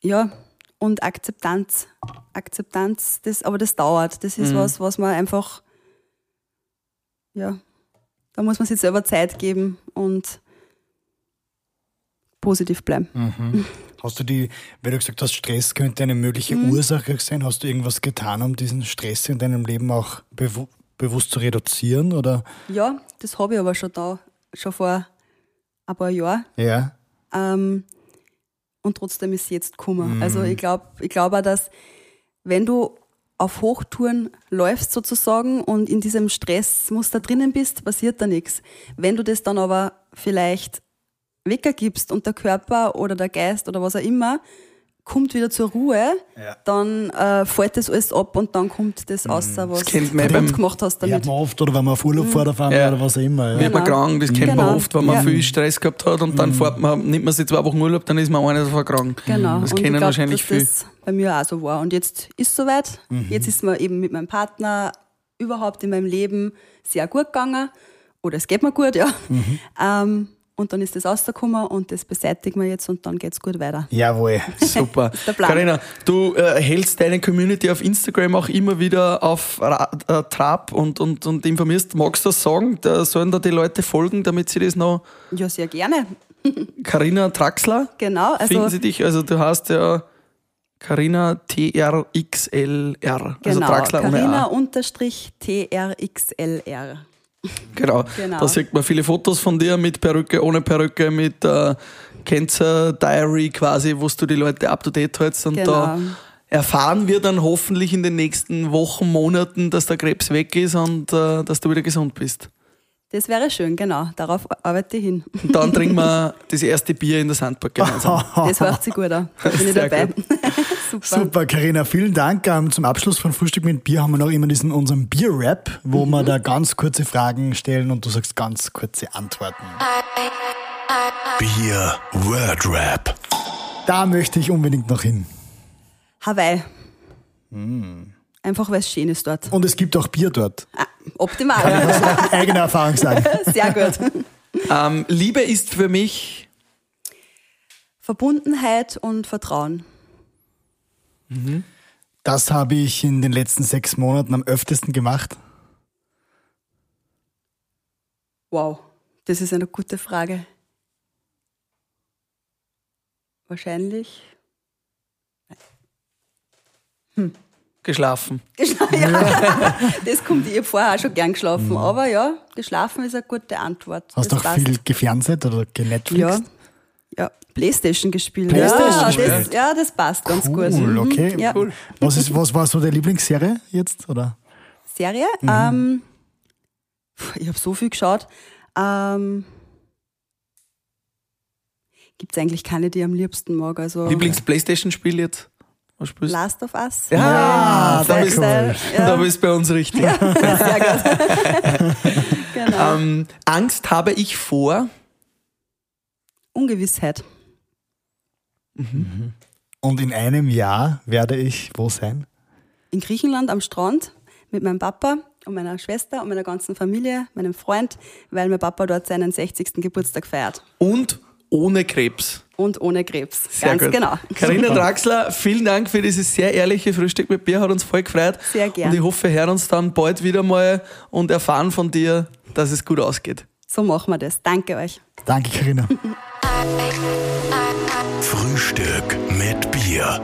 ja, und Akzeptanz. Akzeptanz, das, aber das dauert. Das ist was, was man einfach, ja, da muss man sich selber Zeit geben und positiv bleiben. Hast du die, weil du gesagt hast, Stress könnte eine mögliche Mhm. Ursache sein, hast du irgendwas getan, um diesen Stress in deinem Leben auch bewu bewusst zu reduzieren? Oder? Ja, das habe ich aber schon da, schon vor ein paar Jahren. Ja. Ähm, und trotzdem ist es jetzt gekommen. Also ich glaube ich glaub auch, dass wenn du auf Hochtouren läufst sozusagen und in diesem Stressmuster drinnen bist, passiert da nichts. Wenn du das dann aber vielleicht weggibst und der Körper oder der Geist oder was auch immer kommt wieder zur Ruhe, Ja. dann äh, fällt das alles ab und dann kommt das raus, was kennt man du beim- gemacht hast damit. man oft, oder wenn man auf Urlaub fährt auf einmal Ja. oder was auch immer. Wird Ja. man Genau. krank, das kennt man Genau. oft, wenn man Ja. viel Stress gehabt hat und dann fährt man, nimmt man sich zwei Wochen Urlaub, dann ist man auch nicht so krank. Genau. Das und ich kennen glaub, wahrscheinlich dass viel. das bei mir auch so war. Und jetzt ist es soweit. Jetzt ist mir eben mit meinem Partner überhaupt in meinem Leben sehr gut gegangen. Oder es geht mir gut, ja. Ähm, und dann ist das rausgekommen und das beseitigen wir jetzt und dann geht's gut weiter. Jawohl. Super. der Plan. Carina, du äh, hältst deine Community auf Instagram auch immer wieder auf Ra äh, Trab und, und, und informierst. Magst du das sagen? Da sollen da die Leute folgen, damit sie das noch. Ja, sehr gerne. Carina Traxler? Genau. Also, Finden sie dich? Also du hast ja Carina TRXLR. Also genau. Traxler ohne Carina A. unterstrich TRXLR. Genau. Genau. Da sieht man viele Fotos von dir mit Perücke, ohne Perücke, mit äh, Cancer Diary quasi, wo du die Leute up to date hältst. Und da Genau. erfahren wir dann hoffentlich in den nächsten Wochen, Monaten, dass der Krebs weg ist und äh, dass du wieder gesund bist. Das wäre schön, genau. Darauf arbeite ich hin. Und dann trinken wir das erste Bier in der Sandburg gemeinsam. Das hört sich gut an. Da bin ich dabei. Super. Super, Karina, vielen Dank. Ähm, zum Abschluss von Frühstück mit Bier haben wir noch immer diesen unseren Bier-Rap, wo wir da ganz kurze Fragen stellen und du sagst ganz kurze Antworten. Bier Word Rap. Da möchte ich unbedingt noch hin. Hawaii. Mm. Einfach weil es schön ist dort. Und es gibt auch Bier dort. Ah, optimal. Eigene Erfahrung sagen. Sehr gut. Ähm, Liebe ist für mich Verbundenheit und Vertrauen. Das habe ich in den letzten sechs Monaten am öftesten gemacht. Wow, das ist eine gute Frage. Wahrscheinlich. geschlafen. ja, das kommt, ich habe vorher auch schon gern geschlafen, aber ja, geschlafen ist eine gute Antwort. Hast du auch viel gefernseht oder genetflixt? Ja, ja, Playstation gespielt. Playstation ja, gespielt. Das, ja, das passt ganz gut. Cool, Mhm, okay. Ja. Was, ist, was war so deine Lieblingsserie jetzt? Oder? Serie. Ähm, pf, ich habe so viel geschaut. Ähm, Gibt es eigentlich keine, die ich am liebsten mag. Also Lieblings-Playstation-Spiel jetzt? Was spielst du? Last of Us. Ja, da bist, Lifestyle, da ja. bist du bei uns richtig. Sehr gut. genau. Ähm, Angst habe ich vor. Ungewissheit. Und in einem Jahr werde ich wo sein? In Griechenland am Strand mit meinem Papa und meiner Schwester und meiner ganzen Familie, meinem Freund, weil mein Papa dort seinen 60. Geburtstag feiert. Und ohne Krebs. Und ohne Krebs. Sehr Ganz gut. genau. Carina Draxler, vielen Dank für dieses sehr ehrliche Frühstück mit Bier, hat uns voll gefreut. Sehr gern. Und ich hoffe, wir hören uns dann bald wieder mal und erfahren von dir, dass es gut ausgeht. So machen wir das. Danke euch. Danke, Karina. Frühstück mit Bier.